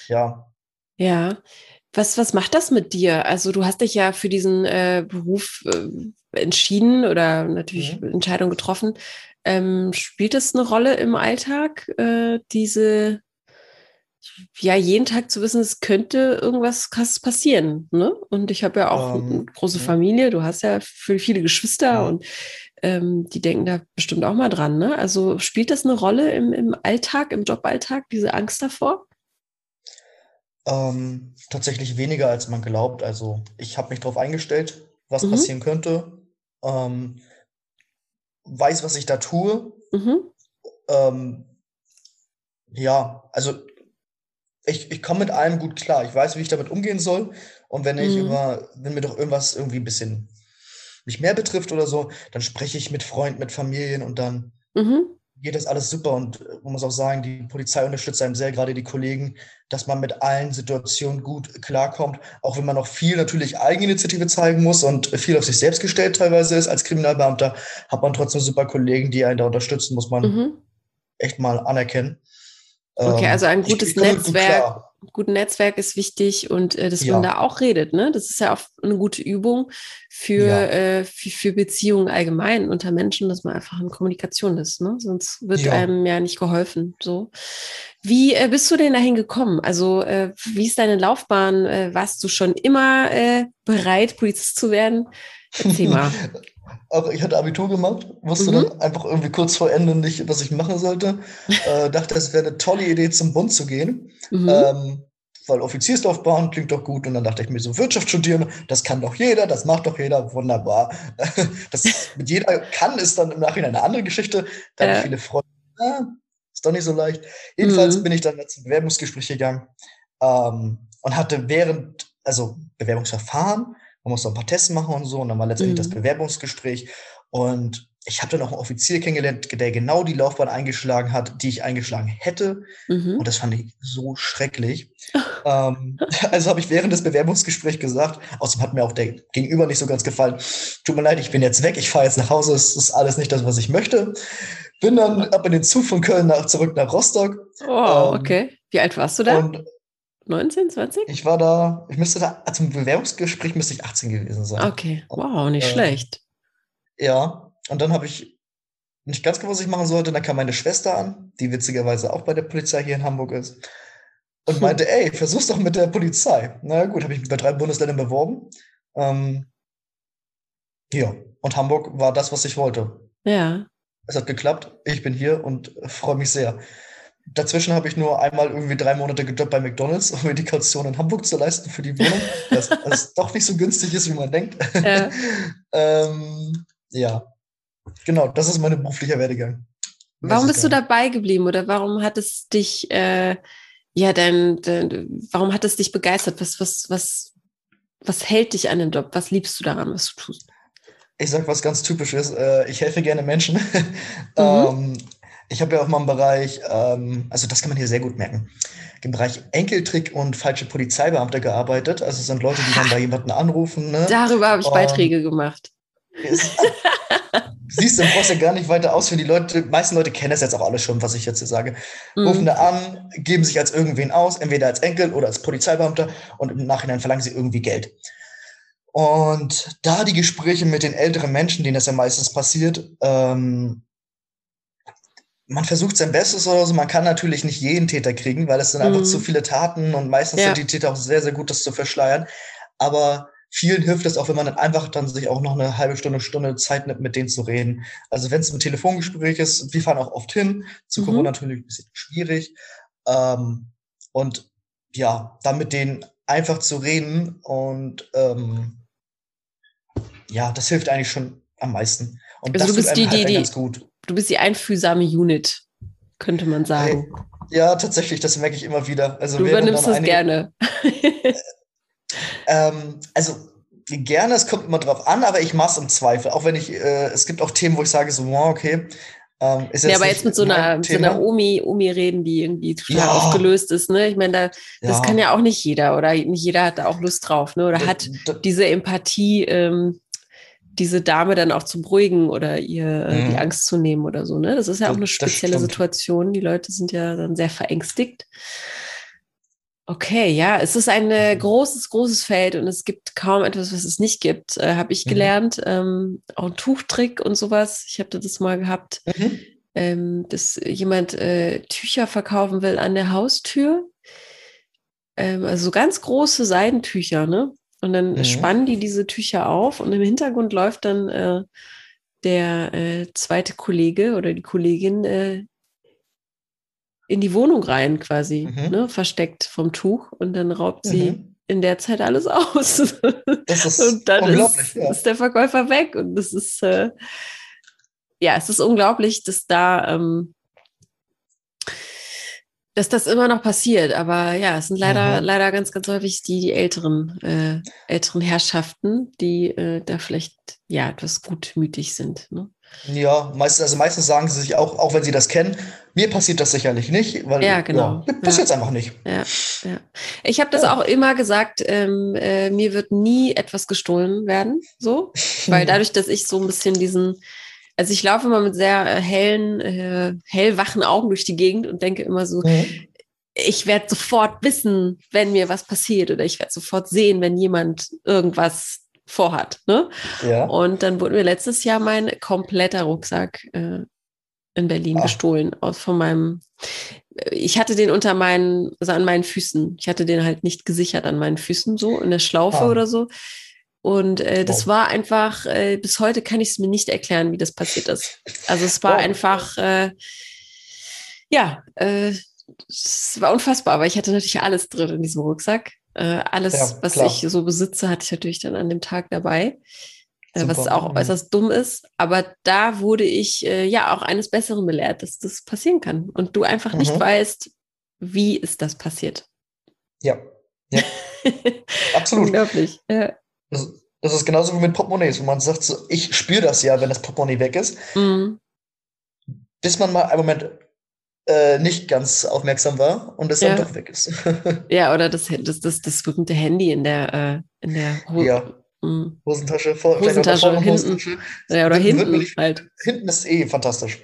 Speaker 2: Ja.
Speaker 1: Ja. Was, was macht das mit dir? Also du hast dich ja für diesen äh, Beruf äh, entschieden oder natürlich mhm. Entscheidung getroffen. Ähm, spielt es eine Rolle im Alltag, äh, diese ja, jeden Tag zu wissen, es könnte irgendwas krasses passieren. Ne? Und ich habe ja auch ähm, eine große ja. Familie, du hast ja viele Geschwister ja. und ähm, die denken da bestimmt auch mal dran. Ne? Also spielt das eine Rolle im, im Alltag, im Joballtag, diese Angst davor?
Speaker 2: Ähm, tatsächlich weniger, als man glaubt. Also ich habe mich darauf eingestellt, was mhm. passieren könnte. Ähm, weiß, was ich da tue. Mhm. Ähm, ja, also ich, ich komme mit allem gut klar. Ich weiß, wie ich damit umgehen soll. Und wenn ich mhm. über, wenn mir doch irgendwas irgendwie ein bisschen mich mehr betrifft oder so, dann spreche ich mit Freunden, mit Familien und dann mhm. geht das alles super. Und man muss auch sagen, die Polizei unterstützt einem sehr, gerade die Kollegen, dass man mit allen Situationen gut klarkommt, auch wenn man noch viel natürlich Eigeninitiative zeigen muss und viel auf sich selbst gestellt teilweise ist als Kriminalbeamter, hat man trotzdem super Kollegen, die einen da unterstützen, muss man mhm. echt mal anerkennen.
Speaker 1: Okay, ähm, also ein gutes Netzwerk, gutes Netzwerk ist wichtig und äh, dass ja. man da auch redet, ne? Das ist ja auch eine gute Übung für, ja. äh, für, für, Beziehungen allgemein unter Menschen, dass man einfach in Kommunikation ist, ne? Sonst wird ja. einem ja nicht geholfen. So. Wie äh, bist du denn dahin gekommen? Also, äh, wie ist deine Laufbahn? Äh, warst du schon immer äh, bereit, Polizist zu werden? Erzähl mal.
Speaker 2: Auch ich hatte Abitur gemacht, wusste mhm. dann einfach irgendwie kurz vor Ende nicht, was ich machen sollte. äh, dachte, es wäre eine tolle Idee, zum Bund zu gehen. Mhm. Ähm, weil Offizierslaufbahn klingt doch gut. Und dann dachte ich mir so, Wirtschaft studieren, das kann doch jeder, das macht doch jeder, wunderbar. das mit jeder kann, ist dann im Nachhinein eine andere Geschichte. Da äh. habe viele Freunde, ah, ist doch nicht so leicht. Jedenfalls mhm. bin ich dann zum Bewerbungsgespräch gegangen ähm, und hatte während, also Bewerbungsverfahren, man muss noch ein paar Tests machen und so. Und dann war letztendlich mhm. das Bewerbungsgespräch. Und ich habe dann auch einen Offizier kennengelernt, der genau die Laufbahn eingeschlagen hat, die ich eingeschlagen hätte. Mhm. Und das fand ich so schrecklich. ähm, also habe ich während des Bewerbungsgesprächs gesagt, außerdem hat mir auch der Gegenüber nicht so ganz gefallen. Tut mir leid, ich bin jetzt weg, ich fahre jetzt nach Hause, es ist alles nicht das, was ich möchte. Bin dann ab in den Zug von Köln nach, zurück nach Rostock.
Speaker 1: Oh, ähm, okay. Wie alt warst du da? Und 19, 20?
Speaker 2: Ich war da, ich müsste da, zum Bewerbungsgespräch müsste ich 18 gewesen sein.
Speaker 1: Okay, wow, nicht äh, schlecht.
Speaker 2: Ja, und dann habe ich nicht ganz gewusst, was ich machen sollte. Dann kam meine Schwester an, die witzigerweise auch bei der Polizei hier in Hamburg ist. Und meinte, ey, versuch's doch mit der Polizei. Na gut, habe ich mich bei drei Bundesländern beworben. Ähm, ja, und Hamburg war das, was ich wollte.
Speaker 1: Ja.
Speaker 2: Es hat geklappt. Ich bin hier und freue mich sehr. Dazwischen habe ich nur einmal irgendwie drei Monate gejobbt bei McDonalds, um mir die Kaution in Hamburg zu leisten für die Wohnung, was, was doch nicht so günstig ist, wie man denkt. Ja. ähm, ja. Genau, das ist mein beruflicher Werdegang.
Speaker 1: Warum bist du dabei geblieben oder warum hat es dich, äh, ja, dein, dein, warum hat es dich begeistert? Was, was, was, was hält dich an dem Job? Was liebst du daran, was du tust?
Speaker 2: Ich sag was ganz typisches. Äh, ich helfe gerne Menschen. Mhm. ähm, ich habe ja auch mal im Bereich, ähm, also das kann man hier sehr gut merken, im Bereich Enkeltrick und falsche Polizeibeamte gearbeitet. Also es sind Leute, die dann bei jemanden anrufen. Ne?
Speaker 1: Darüber habe ich und Beiträge gemacht.
Speaker 2: siehst du, brauchst ja gar nicht weiter ausführen. Die Leute, die meisten Leute kennen das jetzt auch alles schon, was ich jetzt hier sage. Mhm. Rufen da an, geben sich als irgendwen aus, entweder als Enkel oder als Polizeibeamter und im Nachhinein verlangen sie irgendwie Geld. Und da die Gespräche mit den älteren Menschen, denen das ja meistens passiert, ähm, man versucht sein Bestes oder so. Man kann natürlich nicht jeden Täter kriegen, weil es sind einfach zu mhm. viele Taten und meistens ja. sind die Täter auch sehr, sehr gut, das zu verschleiern. Aber vielen hilft es auch, wenn man dann einfach dann sich auch noch eine halbe Stunde, Stunde Zeit nimmt, mit denen zu reden. Also wenn es ein Telefongespräch ist, wir fahren auch oft hin, zu mhm. Corona natürlich ein bisschen schwierig. Ähm, und ja, dann mit denen einfach zu reden und ähm, ja, das hilft eigentlich schon am meisten. Und
Speaker 1: also
Speaker 2: das
Speaker 1: du bist die, halt die, die, ganz gut du bist die einfühlsame Unit, könnte man sagen.
Speaker 2: Ja, tatsächlich, das merke ich immer wieder. Also
Speaker 1: du übernimmst das gerne.
Speaker 2: ähm, also gerne, es kommt immer drauf an, aber ich mache es im Zweifel. Auch wenn ich, äh, es gibt auch Themen, wo ich sage so, wow, okay.
Speaker 1: Ähm, ist ja, aber jetzt mit so einer, so einer Omi, Omi reden, die irgendwie total ja. aufgelöst ist, ne? Ich meine, da, das ja. kann ja auch nicht jeder oder nicht jeder hat da auch Lust drauf, ne? Oder da, hat da, diese Empathie, ähm, diese Dame dann auch zu beruhigen oder ihr äh, mhm. die Angst zu nehmen oder so. Ne? Das ist ja auch eine spezielle Situation. Die Leute sind ja dann sehr verängstigt. Okay, ja, es ist ein äh, großes, großes Feld und es gibt kaum etwas, was es nicht gibt, äh, habe ich mhm. gelernt. Ähm, auch ein Tuchtrick und sowas. Ich habe das mal gehabt. Mhm. ähm, dass jemand äh, Tücher verkaufen will an der Haustür. Ähm, also so ganz große Seidentücher, ne? Und dann mhm. spannen die diese Tücher auf und im Hintergrund läuft dann äh, der äh, zweite Kollege oder die Kollegin äh, in die Wohnung rein quasi, mhm. ne, versteckt vom Tuch und dann raubt sie mhm. in der Zeit alles aus.
Speaker 2: Das ist
Speaker 1: und dann
Speaker 2: unglaublich,
Speaker 1: ist, ja. ist, der Verkäufer weg und das ist äh, ja, es ist unglaublich, dass da ähm, dass das immer noch passiert. Aber ja, es sind leider, mhm. leider ganz, ganz häufig die, die älteren, äh, älteren Herrschaften, die äh, da vielleicht ja etwas gutmütig sind. Ne?
Speaker 2: Ja, meistens, also meistens sagen sie sich auch, auch wenn sie das kennen, mir passiert das sicherlich nicht, weil
Speaker 1: ja, genau.
Speaker 2: Ja, passiert ja. einfach nicht.
Speaker 1: Ja, ja. Ich habe das ja. auch immer gesagt, ähm, äh, mir wird nie etwas gestohlen werden, so, weil dadurch, dass ich so ein bisschen diesen also ich laufe immer mit sehr äh, hellen, äh, hellwachen Augen durch die Gegend und denke immer so, mhm. ich werde sofort wissen, wenn mir was passiert oder ich werde sofort sehen, wenn jemand irgendwas vorhat. Ne?
Speaker 2: Ja.
Speaker 1: Und dann wurde mir letztes Jahr mein kompletter Rucksack äh, in Berlin Ach. gestohlen aus von meinem. Ich hatte den unter meinen, also an meinen Füßen. Ich hatte den halt nicht gesichert an meinen Füßen so in der Schlaufe ah. oder so. Und äh, das wow. war einfach, äh, bis heute kann ich es mir nicht erklären, wie das passiert ist. Also es war wow. einfach, äh, ja, äh, es war unfassbar, aber ich hatte natürlich alles drin in diesem Rucksack. Äh, alles, ja, was ich so besitze, hatte ich natürlich dann an dem Tag dabei. Äh, was auch mhm. äußerst dumm ist. Aber da wurde ich äh, ja auch eines Besseren belehrt, dass das passieren kann. Und du einfach mhm. nicht weißt, wie ist das passiert.
Speaker 2: Ja. ja. Absolut.
Speaker 1: Unglaublich. Ja.
Speaker 2: Das, das ist genauso wie mit Portemonnaies, wo man sagt, so, ich spüre das ja, wenn das Portemonnaie weg ist. Mhm. Bis man mal einen Moment äh, nicht ganz aufmerksam war und es ja. dann doch weg ist.
Speaker 1: ja, oder das, das, das, das berühmte Handy in der, äh, in der
Speaker 2: Ho ja. Mhm. Hosentasche, vor,
Speaker 1: Hosentasche, hinten. Hosentasche. Ja, oder hinten, hinten halt.
Speaker 2: Hinten ist eh fantastisch.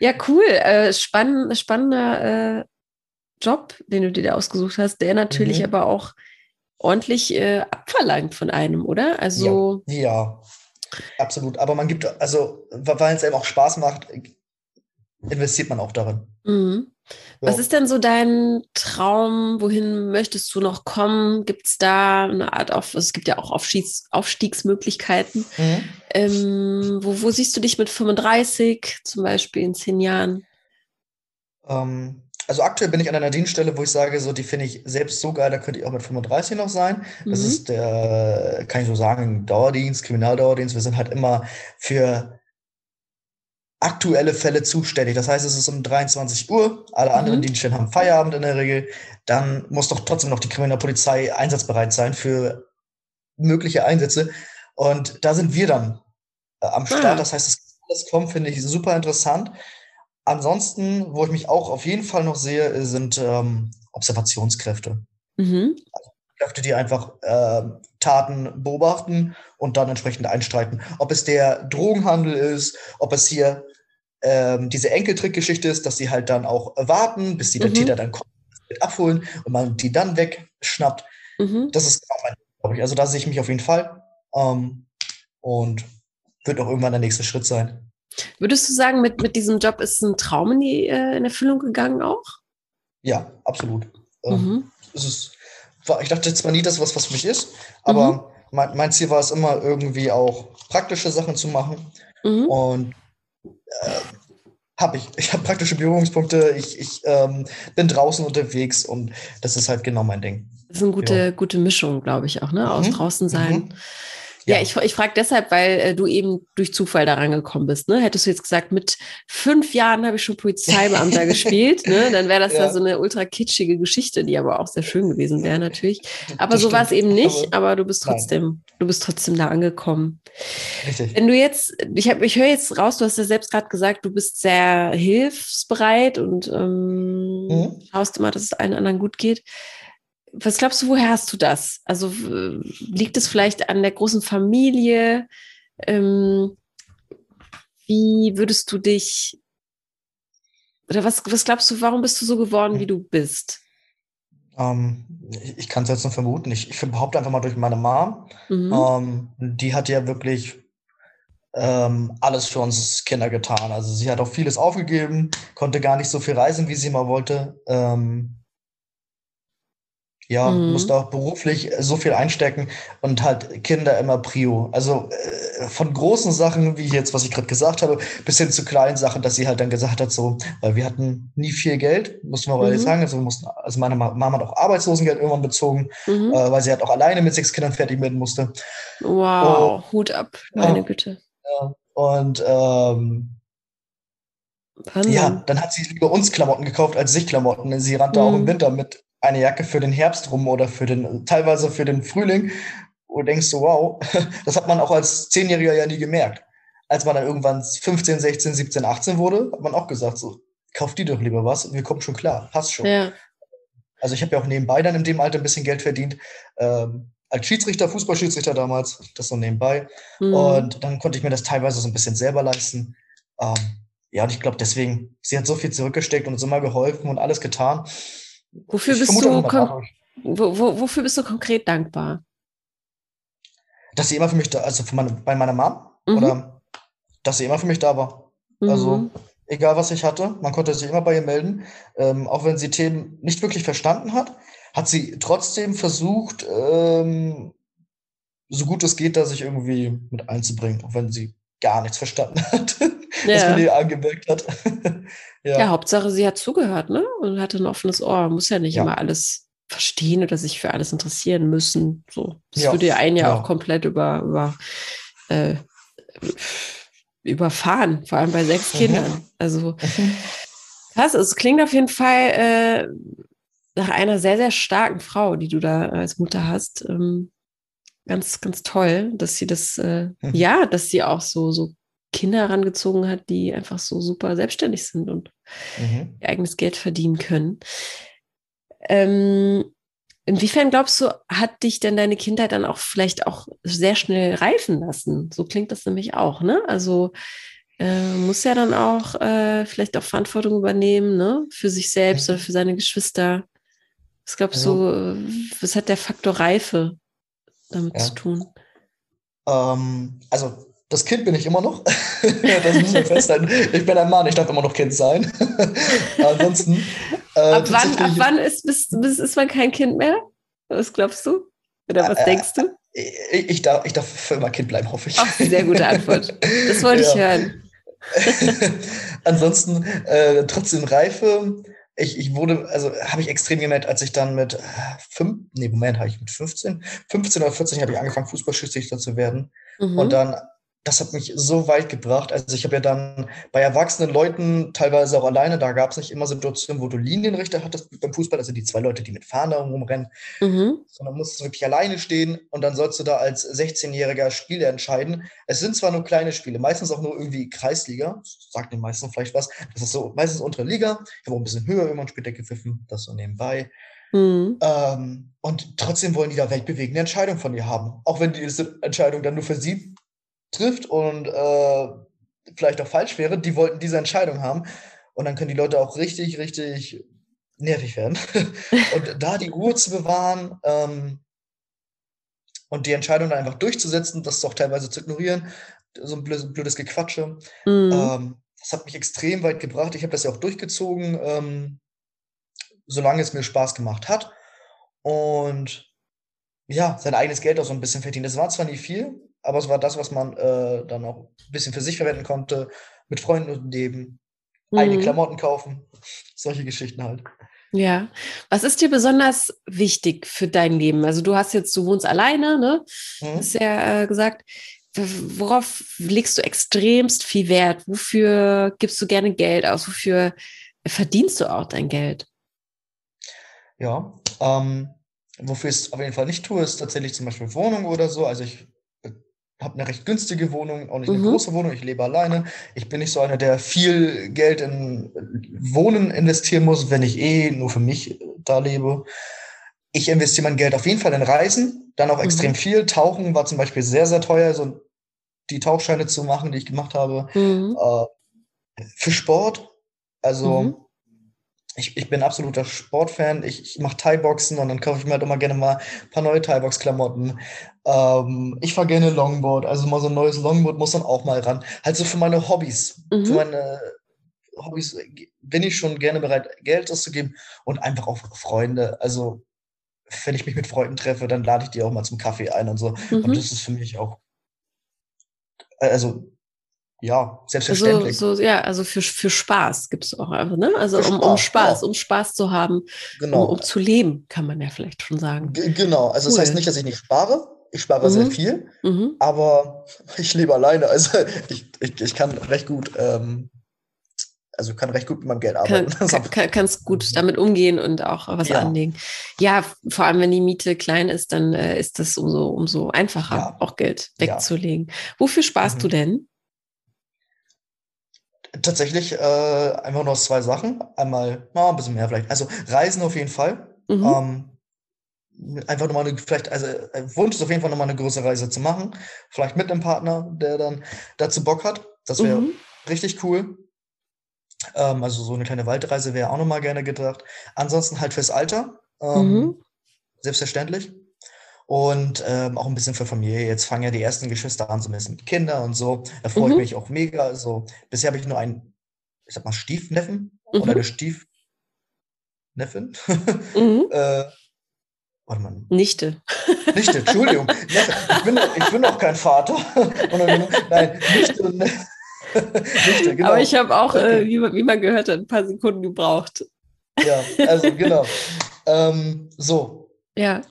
Speaker 1: ja, cool. Äh, spann, spannender äh, Job, den du dir da ausgesucht hast, der natürlich mhm. aber auch ordentlich äh, abverlangt von einem, oder? Also.
Speaker 2: Ja, ja, absolut. Aber man gibt, also, weil es einem auch Spaß macht, investiert man auch darin.
Speaker 1: Mhm. Ja. Was ist denn so dein Traum? Wohin möchtest du noch kommen? Gibt es da eine Art auf, es gibt ja auch Aufstiegs, Aufstiegsmöglichkeiten. Mhm. Ähm, wo, wo siehst du dich mit 35, zum Beispiel in zehn Jahren?
Speaker 2: Ähm, also aktuell bin ich an einer Dienststelle, wo ich sage, so die finde ich selbst so geil, da könnte ich auch mit 35 noch sein. Das mhm. ist der, kann ich so sagen, Dauerdienst, Kriminaldauerdienst. Wir sind halt immer für aktuelle Fälle zuständig. Das heißt, es ist um 23 Uhr, alle mhm. anderen Dienststellen haben Feierabend in der Regel. Dann muss doch trotzdem noch die Kriminalpolizei einsatzbereit sein für mögliche Einsätze. Und da sind wir dann äh, am Start. Ah. Das heißt, das alles kommt, finde ich super interessant. Ansonsten, wo ich mich auch auf jeden Fall noch sehe, sind ähm, Observationskräfte. Mhm. Also Kräfte, die einfach äh, Taten beobachten und dann entsprechend einstreiten. Ob es der Drogenhandel ist, ob es hier ähm, diese Enkeltrickgeschichte ist, dass sie halt dann auch warten, bis die mhm. der Täter dann kommt, abholen und man die dann wegschnappt. Mhm. Das ist genau mein, glaube ich. Also da sehe ich mich auf jeden Fall. Ähm, und wird auch irgendwann der nächste Schritt sein.
Speaker 1: Würdest du sagen, mit, mit diesem Job ist ein Traum in, die, äh, in Erfüllung gegangen auch?
Speaker 2: Ja, absolut. Ähm, mhm. es ist, ich dachte zwar nie, dass was was für mich ist, aber mhm. mein, mein, Ziel war es immer irgendwie auch praktische Sachen zu machen. Mhm. Und äh, habe ich. Ich habe praktische Berührungspunkte. Ich, ich ähm, bin draußen unterwegs und das ist halt genau mein Ding.
Speaker 1: Das ist eine gute, ja. gute Mischung, glaube ich auch, ne? Aus mhm. draußen sein. Ja, ja ich, ich frage deshalb, weil äh, du eben durch Zufall daran gekommen bist. Ne? Hättest du jetzt gesagt, mit fünf Jahren habe ich schon Polizeibeamter gespielt, ne? dann wäre das ja. da so eine ultra kitschige Geschichte, die aber auch sehr schön gewesen wäre natürlich. Aber das so war es eben nicht, aber, aber, du bist trotzdem, nein. du bist trotzdem da angekommen. Richtig. Wenn du jetzt, ich, hab, ich höre jetzt raus, du hast ja selbst gerade gesagt, du bist sehr hilfsbereit und ähm, mhm. schaust immer, dass es allen anderen gut geht was glaubst du, woher hast du das? Also liegt es vielleicht an der großen Familie? Ähm, wie würdest du dich, oder was, was glaubst du, warum bist du so geworden, wie du bist?
Speaker 2: Ähm, ich, kann es jetzt nur vermuten. Ich, ich behaupte einfach mal durch meine Mom. Mhm. Ähm, die hat ja wirklich ähm, alles für uns Kinder getan. Also sie hat auch vieles aufgegeben, konnte gar nicht so viel reisen, wie sie mal wollte. Ähm, ja, mhm. musste auch beruflich so viel einstecken und halt Kinder immer Prio. Also äh, von großen Sachen, wie jetzt, was ich gerade gesagt habe, bis hin zu kleinen Sachen, dass sie halt dann gesagt hat, so, weil wir hatten nie viel Geld, muss man aber mhm. sagen. Also, wir mussten, also meine Mama hat auch Arbeitslosengeld irgendwann bezogen, mhm. äh, weil sie halt auch alleine mit sechs Kindern fertig werden musste.
Speaker 1: Wow, und, Hut ab, meine äh, Güte.
Speaker 2: Ja, und ähm, ja, dann hat sie lieber uns Klamotten gekauft als sich Klamotten. Sie rannte auch im mhm. Winter mit eine Jacke für den Herbst rum oder für den, teilweise für den Frühling. Und denkst so, wow, das hat man auch als Zehnjähriger ja nie gemerkt. Als man dann irgendwann 15, 16, 17, 18 wurde, hat man auch gesagt, so, kauf die doch lieber was, wir kommen schon klar, passt schon. Ja. Also ich habe ja auch nebenbei dann in dem Alter ein bisschen Geld verdient. Ähm, als Schiedsrichter, Fußballschiedsrichter damals, das so nebenbei. Mhm. Und dann konnte ich mir das teilweise so ein bisschen selber leisten. Ähm, ja, und ich glaube deswegen, sie hat so viel zurückgesteckt und uns immer geholfen und alles getan.
Speaker 1: Wofür bist, du wo, wo, wofür bist du konkret dankbar?
Speaker 2: Dass sie immer für mich da, also meine, bei meiner Mom, mhm. oder dass sie immer für mich da war. Mhm. Also, egal was ich hatte, man konnte sich immer bei ihr melden. Ähm, auch wenn sie Themen nicht wirklich verstanden hat, hat sie trotzdem versucht, ähm, so gut es geht, da sich irgendwie mit einzubringen, auch wenn sie gar nichts verstanden hat, ja. was man ihr angemerkt hat.
Speaker 1: ja. ja. Hauptsache, sie hat zugehört, ne? Und hatte ein offenes Ohr. Muss ja nicht ja. immer alles verstehen oder sich für alles interessieren müssen. So, das würde ja einen ja auch komplett über, über äh, überfahren, vor allem bei sechs mhm. Kindern. Also mhm. krass, es klingt auf jeden Fall äh, nach einer sehr, sehr starken Frau, die du da als Mutter hast. Ähm, ganz, ganz toll, dass sie das, äh, mhm. ja, dass sie auch so, so Kinder herangezogen hat, die einfach so super selbstständig sind und mhm. ihr eigenes Geld verdienen können. Ähm, inwiefern glaubst du, hat dich denn deine Kindheit dann auch vielleicht auch sehr schnell reifen lassen? So klingt das nämlich auch, ne? Also äh, muss ja dann auch äh, vielleicht auch Verantwortung übernehmen, ne? Für sich selbst mhm. oder für seine Geschwister. Was glaubst also, du, was hat der Faktor Reife damit ja. zu tun?
Speaker 2: Ähm, also das Kind bin ich immer noch. das müssen wir festhalten. Ich bin ein Mann, ich darf immer noch Kind sein. Ansonsten.
Speaker 1: Äh, ab, wann, ab wann ist, bis, bis ist man kein Kind mehr? Was glaubst du? Oder was äh, denkst du?
Speaker 2: Ich, ich, darf, ich darf für immer Kind bleiben, hoffe ich.
Speaker 1: Ach, sehr gute Antwort. Das wollte ja. ich hören.
Speaker 2: Ansonsten äh, trotzdem Reife ich, ich wurde, also habe ich extrem gemerkt, als ich dann mit äh, fünf, nee, Moment, habe ich mit 15, 15 oder 14 habe ich angefangen, Fußballschiedsrichter zu werden. Mhm. Und dann das hat mich so weit gebracht. Also ich habe ja dann bei erwachsenen Leuten teilweise auch alleine, da gab es nicht immer Situationen, wo du Linienrichter hattest beim Fußball, also die zwei Leute, die mit Fahnen rumrennen, mhm. sondern musstest du wirklich alleine stehen und dann sollst du da als 16-jähriger Spieler entscheiden. Es sind zwar nur kleine Spiele, meistens auch nur irgendwie Kreisliga, sagt den meisten vielleicht was, das ist so meistens untere Liga, ich habe auch ein bisschen höher immer später gepfiffen, das so nebenbei. Mhm. Ähm, und trotzdem wollen die da weltbewegende Entscheidungen von dir haben. Auch wenn diese Entscheidung dann nur für sie trifft und äh, vielleicht auch falsch wäre, die wollten diese Entscheidung haben. Und dann können die Leute auch richtig, richtig nervig werden. und da die Ruhe zu bewahren ähm, und die Entscheidung dann einfach durchzusetzen, das doch teilweise zu ignorieren, so ein blödes, blödes Gequatsche, mhm. ähm, das hat mich extrem weit gebracht. Ich habe das ja auch durchgezogen, ähm, solange es mir Spaß gemacht hat. Und ja, sein eigenes Geld auch so ein bisschen verdienen. Das war zwar nie viel, aber es war das, was man äh, dann auch ein bisschen für sich verwenden konnte, mit Freunden leben, mhm. eigene Klamotten kaufen, solche Geschichten halt.
Speaker 1: Ja, was ist dir besonders wichtig für dein Leben? Also du hast jetzt, du wohnst alleine, ne? Mhm. Hast ja äh, gesagt. Worauf legst du extremst viel Wert? Wofür gibst du gerne Geld aus? Wofür verdienst du auch dein Geld?
Speaker 2: Ja, ähm, wofür ich es auf jeden Fall nicht tue, ist tatsächlich zum Beispiel Wohnung oder so. Also ich habe eine recht günstige Wohnung, auch nicht eine mhm. große Wohnung, ich lebe alleine. Ich bin nicht so einer, der viel Geld in Wohnen investieren muss, wenn ich eh nur für mich da lebe. Ich investiere mein Geld auf jeden Fall in Reisen, dann auch mhm. extrem viel. Tauchen war zum Beispiel sehr, sehr teuer, so die Tauchscheine zu machen, die ich gemacht habe. Mhm. Äh, für Sport, also mhm. Ich, ich bin absoluter Sportfan. Ich, ich mache Thai-Boxen und dann kaufe ich mir halt immer gerne mal ein paar neue Thai-Box-Klamotten. Ähm, ich fahre gerne Longboard, also mal so ein neues Longboard muss dann auch mal ran. Halt so für meine Hobbys. Mhm. Für meine Hobbys bin ich schon gerne bereit, Geld auszugeben und einfach auch Freunde. Also, wenn ich mich mit Freunden treffe, dann lade ich die auch mal zum Kaffee ein und so. Mhm. Und das ist für mich auch, also ja, selbstverständlich.
Speaker 1: Also, so, ja, also für, für Spaß gibt es auch einfach, ne? Also um, um Spaß, um Spaß zu haben, genau. um, um, zu leben, kann man ja vielleicht schon sagen.
Speaker 2: G genau, also cool. das heißt nicht, dass ich nicht spare. Ich spare mhm. sehr viel, mhm. aber ich lebe alleine. Also ich, ich, ich kann recht gut, ähm, also kann recht gut mit meinem Geld arbeiten.
Speaker 1: Kann, kann, kannst gut mhm. damit umgehen und auch was ja. anlegen. Ja, vor allem wenn die Miete klein ist, dann äh, ist das umso, umso einfacher, ja. auch Geld wegzulegen. Wofür sparst mhm. du denn?
Speaker 2: Tatsächlich äh, einfach nur zwei Sachen. Einmal, na, ein bisschen mehr vielleicht. Also Reisen auf jeden Fall. Mhm. Ähm, einfach nochmal eine, vielleicht, also äh, Wunsch ist auf jeden Fall nochmal eine große Reise zu machen. Vielleicht mit einem Partner, der dann dazu Bock hat. Das wäre mhm. richtig cool. Ähm, also so eine kleine Waldreise wäre auch nochmal gerne gedacht. Ansonsten halt fürs Alter. Ähm, mhm. Selbstverständlich und ähm, auch ein bisschen für Familie. Jetzt fangen ja die ersten Geschwister an, so ein bisschen mit Kindern und so. Da freue mhm. ich mich auch mega. Also bisher habe ich nur einen, ich sag mal, Stiefneffen mhm. oder eine Stiefneffin. mhm. äh, warte mal.
Speaker 1: Nichte.
Speaker 2: Nichte, Entschuldigung. ich, bin, ich bin auch kein Vater. Nein, Nichte und
Speaker 1: Nichte, genau. Aber ich habe auch, äh, wie, wie, man gehört hat, ein paar Sekunden gebraucht.
Speaker 2: Ja, also genau. ähm, so.
Speaker 1: Ja.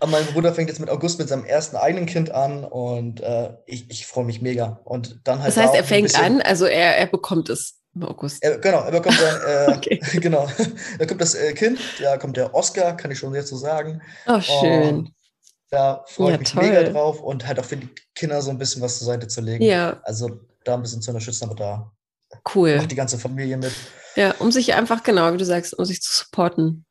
Speaker 2: Aber mein Bruder fängt jetzt mit August mit seinem ersten eigenen Kind an und äh, ich, ich freue mich mega. Und dann halt.
Speaker 1: Das heißt, er fängt an, also er, er bekommt es im August.
Speaker 2: Er, genau, er bekommt dann, äh, okay. genau, da kommt das äh, Kind, da kommt der Oscar, kann ich schon jetzt so sagen.
Speaker 1: Oh, schön.
Speaker 2: Und da freue ja, ich mich toll. mega drauf und halt auch für die Kinder so ein bisschen was zur Seite zu legen.
Speaker 1: Ja.
Speaker 2: Also da ein bisschen zu unterstützen, aber da
Speaker 1: cool.
Speaker 2: macht die ganze Familie mit.
Speaker 1: Ja, um sich einfach, genau, wie du sagst, um sich zu supporten.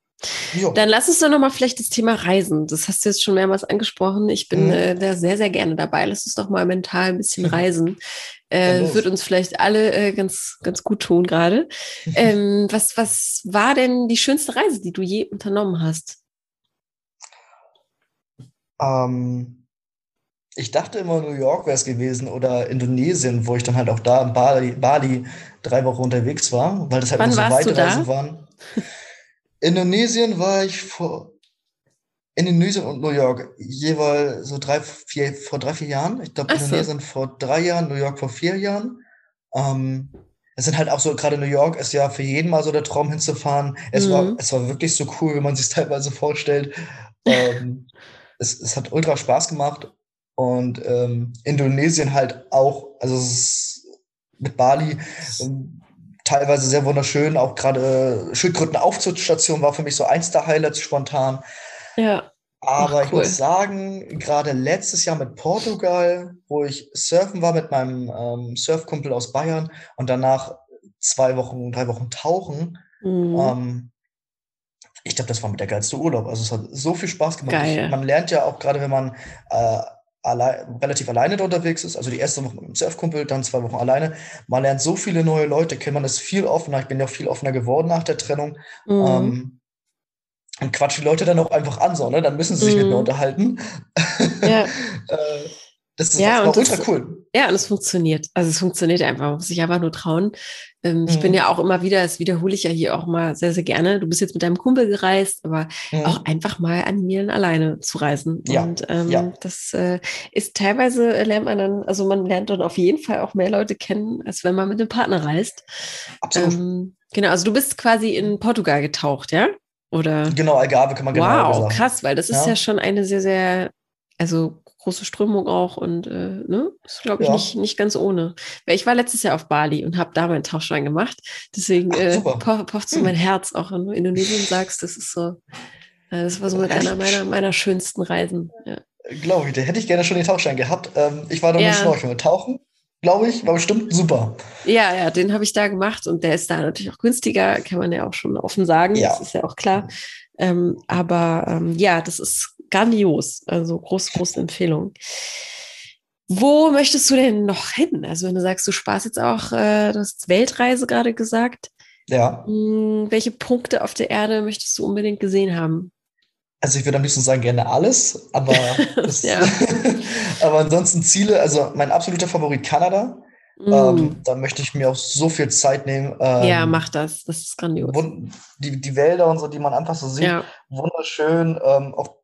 Speaker 1: Jo. Dann lass uns doch nochmal vielleicht das Thema Reisen. Das hast du jetzt schon mehrmals angesprochen. Ich bin mhm. äh, da sehr, sehr gerne dabei. Lass uns doch mal mental ein bisschen reisen. Äh, wird uns vielleicht alle äh, ganz, ganz gut tun gerade. Ähm, was, was war denn die schönste Reise, die du je unternommen hast?
Speaker 2: Ähm, ich dachte immer, New York wäre es gewesen oder Indonesien, wo ich dann halt auch da in Bali, Bali drei Wochen unterwegs war, weil das halt
Speaker 1: Wann
Speaker 2: so
Speaker 1: weite Reisen
Speaker 2: waren. Indonesien war ich vor Indonesien und New York jeweils so drei, vier, vor drei, vier Jahren. Ich glaube, Indonesien so. vor drei Jahren, New York vor vier Jahren. Ähm, es sind halt auch so, gerade New York ist ja für jeden mal so der Traum hinzufahren. Es, mhm. war, es war wirklich so cool, wenn man sich teilweise vorstellt. Ähm, es, es hat ultra Spaß gemacht. Und ähm, Indonesien halt auch, also es ist mit Bali, ähm, teilweise sehr wunderschön. Auch gerade äh, Schildkröten Aufzugsstation war für mich so eins der Highlights spontan.
Speaker 1: Ja.
Speaker 2: Aber Ach, ich muss sagen, gerade letztes Jahr mit Portugal, wo ich surfen war mit meinem ähm, Surfkumpel aus Bayern und danach zwei Wochen, drei Wochen tauchen. Mhm. Ähm, ich glaube, das war mit der geilste Urlaub. Also es hat so viel Spaß gemacht. Ich, man lernt ja auch gerade, wenn man äh, allein, relativ alleine da unterwegs ist, also die erste Woche mit dem Surfkumpel, dann zwei Wochen alleine. Man lernt so viele neue Leute, kennt man ist viel offener. Ich bin ja auch viel offener geworden nach der Trennung. Mhm. Ähm, und quatsch die Leute dann auch einfach an, so, ne? Dann müssen sie sich mhm. mit mir unterhalten.
Speaker 1: Ja.
Speaker 2: äh, das ist ja, und ultra
Speaker 1: das,
Speaker 2: cool.
Speaker 1: Ja, und es funktioniert. Also es funktioniert einfach. Man muss sich einfach nur trauen. Ähm, mhm. Ich bin mhm. ja auch immer wieder, das wiederhole ich ja hier auch mal sehr, sehr gerne. Du bist jetzt mit deinem Kumpel gereist, aber mhm. auch einfach mal animieren, alleine zu reisen. Ja. Und ähm, ja. das äh, ist teilweise äh, lernt man dann, also man lernt dann auf jeden Fall auch mehr Leute kennen, als wenn man mit einem Partner reist.
Speaker 2: Absolut. Ähm,
Speaker 1: genau, also du bist quasi in Portugal getaucht, ja? Oder?
Speaker 2: Genau, Algarve kann man genau
Speaker 1: wow, sagen. Wow, krass, weil das ist ja. ja schon eine sehr, sehr, also große Strömung auch und äh, ne, ist glaube ich ja. nicht, nicht ganz ohne. Weil ich war letztes Jahr auf Bali und habe da meinen Tauchschein gemacht. Deswegen Ach, äh, po pocht so hm. mein Herz auch, wenn du Indonesien sagst, das ist so, äh, das war so mit einer meiner, meiner schönsten Reisen. Ja.
Speaker 2: Glaube ich, da hätte ich gerne schon den Tauchschein gehabt. Ähm, ich war noch ja. nicht schnorcheln. Tauchen, glaube ich, war bestimmt super.
Speaker 1: Ja, ja, den habe ich da gemacht und der ist da natürlich auch günstiger, kann man ja auch schon offen sagen. Ja. Das ist ja auch klar. Ähm, aber ähm, ja, das ist grandios. Also große, große Empfehlung. Wo möchtest du denn noch hin? Also wenn du sagst, du sparst jetzt auch, äh, du hast Weltreise gerade gesagt.
Speaker 2: Ja.
Speaker 1: Hm, welche Punkte auf der Erde möchtest du unbedingt gesehen haben?
Speaker 2: Also ich würde am liebsten sagen, gerne alles, aber, das, aber ansonsten Ziele, also mein absoluter Favorit Kanada. Mm. Ähm, da möchte ich mir auch so viel Zeit nehmen.
Speaker 1: Ähm, ja, mach das. Das ist grandios.
Speaker 2: Die, die Wälder und so, die man einfach so sieht, ja. wunderschön. Ähm, auch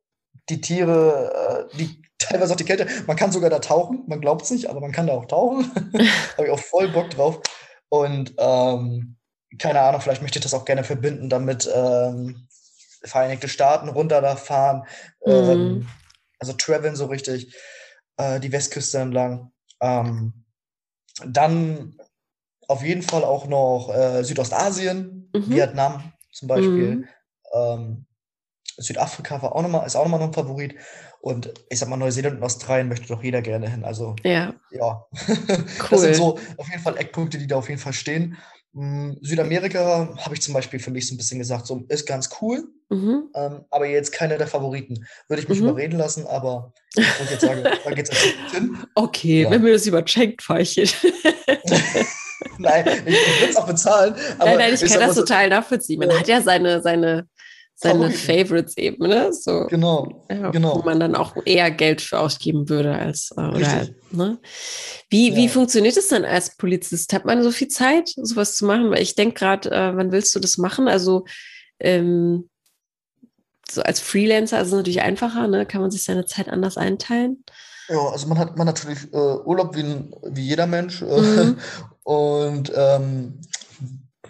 Speaker 2: die Tiere, äh, die teilweise auch die Kälte. Man kann sogar da tauchen. Man glaubt es nicht, aber man kann da auch tauchen. Habe ich auch voll Bock drauf. Und ähm, keine Ahnung, vielleicht möchte ich das auch gerne verbinden, damit ähm, Vereinigte Staaten runter da fahren. Ähm, mhm. Ähm, also traveln so richtig äh, die Westküste entlang. Ähm, dann auf jeden Fall auch noch äh, Südostasien, mhm. Vietnam zum Beispiel. Mhm. Südafrika war auch noch mal, ist auch nochmal noch ein Favorit. Und ich sag mal, Neuseeland und Australien möchte doch jeder gerne hin. Also,
Speaker 1: ja.
Speaker 2: ja. Cool. Das sind so auf jeden Fall Eckpunkte, die da auf jeden Fall stehen. Hm, Südamerika habe ich zum Beispiel für mich so ein bisschen gesagt, so ist ganz cool, mhm. ähm, aber jetzt keiner der Favoriten. Würde ich mich mhm. überreden lassen, aber ich würde jetzt sagen, da geht es hin.
Speaker 1: Okay, ja. wenn mir das übercheckt, fahre ich hin.
Speaker 2: nein, ich, ich würde es auch bezahlen.
Speaker 1: nein, nein, ich, ich kann das so, total nachvollziehen. Man ja. hat ja seine, seine, seine Favorites eben, ne? So,
Speaker 2: genau,
Speaker 1: ja,
Speaker 2: genau.
Speaker 1: Wo man dann auch eher Geld für ausgeben würde als äh, oder, ne? Wie, ja. wie funktioniert es denn als Polizist? Hat man so viel Zeit, sowas zu machen? Weil ich denke gerade, äh, wann willst du das machen? Also ähm, so als Freelancer ist es natürlich einfacher, ne? Kann man sich seine Zeit anders einteilen?
Speaker 2: Ja, also man hat man natürlich äh, Urlaub wie, wie jeder Mensch. Äh, mhm. Und ähm,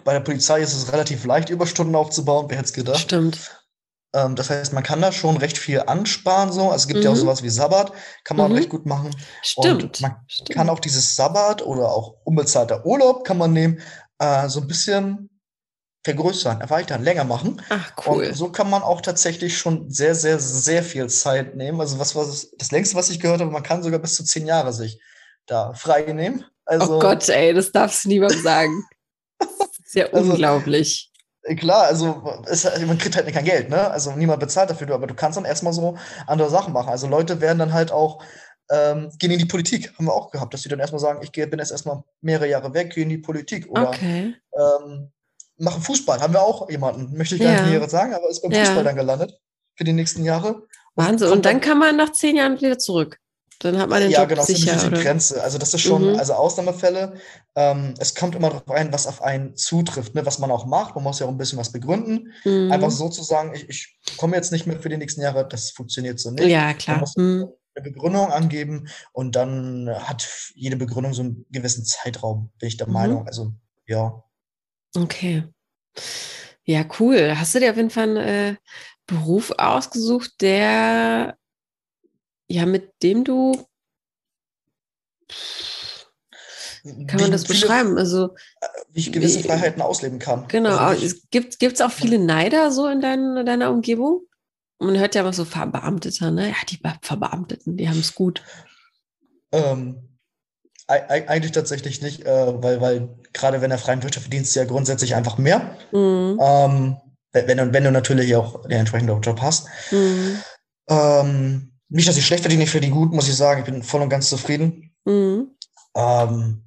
Speaker 2: bei der Polizei ist es relativ leicht, Überstunden aufzubauen, wer hätte es gedacht.
Speaker 1: Stimmt.
Speaker 2: Ähm, das heißt, man kann da schon recht viel ansparen. So. Also es gibt mhm. ja auch mhm. sowas wie Sabbat, kann man mhm. recht gut machen.
Speaker 1: Stimmt.
Speaker 2: Und man
Speaker 1: Stimmt.
Speaker 2: kann auch dieses Sabbat oder auch unbezahlter Urlaub kann man nehmen, äh, so ein bisschen vergrößern, erweitern, länger machen.
Speaker 1: Ach, cool.
Speaker 2: Und so kann man auch tatsächlich schon sehr, sehr, sehr viel Zeit nehmen. Also was war das, das längste, was ich gehört habe, man kann sogar bis zu zehn Jahre sich da frei nehmen. Also,
Speaker 1: oh Gott, ey, das darfst du niemandem sagen. Sehr also, unglaublich.
Speaker 2: Äh, klar, also es, man kriegt halt kein Geld, ne? Also niemand bezahlt dafür, aber du kannst dann erstmal so andere Sachen machen. Also Leute werden dann halt auch, ähm, gehen in die Politik, haben wir auch gehabt, dass sie dann erstmal sagen, ich bin jetzt erstmal mehrere Jahre weg, gehe in die Politik. Oder
Speaker 1: okay.
Speaker 2: ähm, machen Fußball, haben wir auch jemanden, möchte ich gar ja. nicht näher sagen, aber ist beim ja. Fußball dann gelandet für die nächsten Jahre.
Speaker 1: Wahnsinn, und, und dann, dann kann man nach zehn Jahren wieder zurück. Dann hat man den ja, Job genau, sicher. Ja, genau,
Speaker 2: das ist die Grenze. Also das ist schon, mhm. also Ausnahmefälle. Ähm, es kommt immer darauf ein, was auf einen zutrifft, ne? was man auch macht. Man muss ja auch ein bisschen was begründen. Mhm. Einfach so zu sagen, ich, ich komme jetzt nicht mehr für die nächsten Jahre, das funktioniert so nicht.
Speaker 1: Ja, klar. Man muss
Speaker 2: mhm. eine Begründung angeben und dann hat jede Begründung so einen gewissen Zeitraum, bin ich der mhm. Meinung. Also, ja.
Speaker 1: Okay. Ja, cool. Hast du dir auf jeden Fall einen äh, Beruf ausgesucht, der ja, mit dem du kann man das beschreiben? Also,
Speaker 2: wie ich gewisse wie, Freiheiten ausleben kann.
Speaker 1: Genau, also es gibt es auch viele Neider so in dein, deiner Umgebung? Man hört ja immer so Verbeamtete, ne? Ja, die Verbeamteten, die haben es gut.
Speaker 2: Ähm, eigentlich tatsächlich nicht, äh, weil, weil gerade wenn der freien Wirtschaft verdienst du ja grundsätzlich einfach mehr. Mhm. Ähm, wenn, du, wenn du natürlich auch den entsprechenden Job hast. Mhm. Ähm, nicht, dass ich schlecht verdiene, ich verdiene gut, muss ich sagen. Ich bin voll und ganz zufrieden. Mhm. Ähm,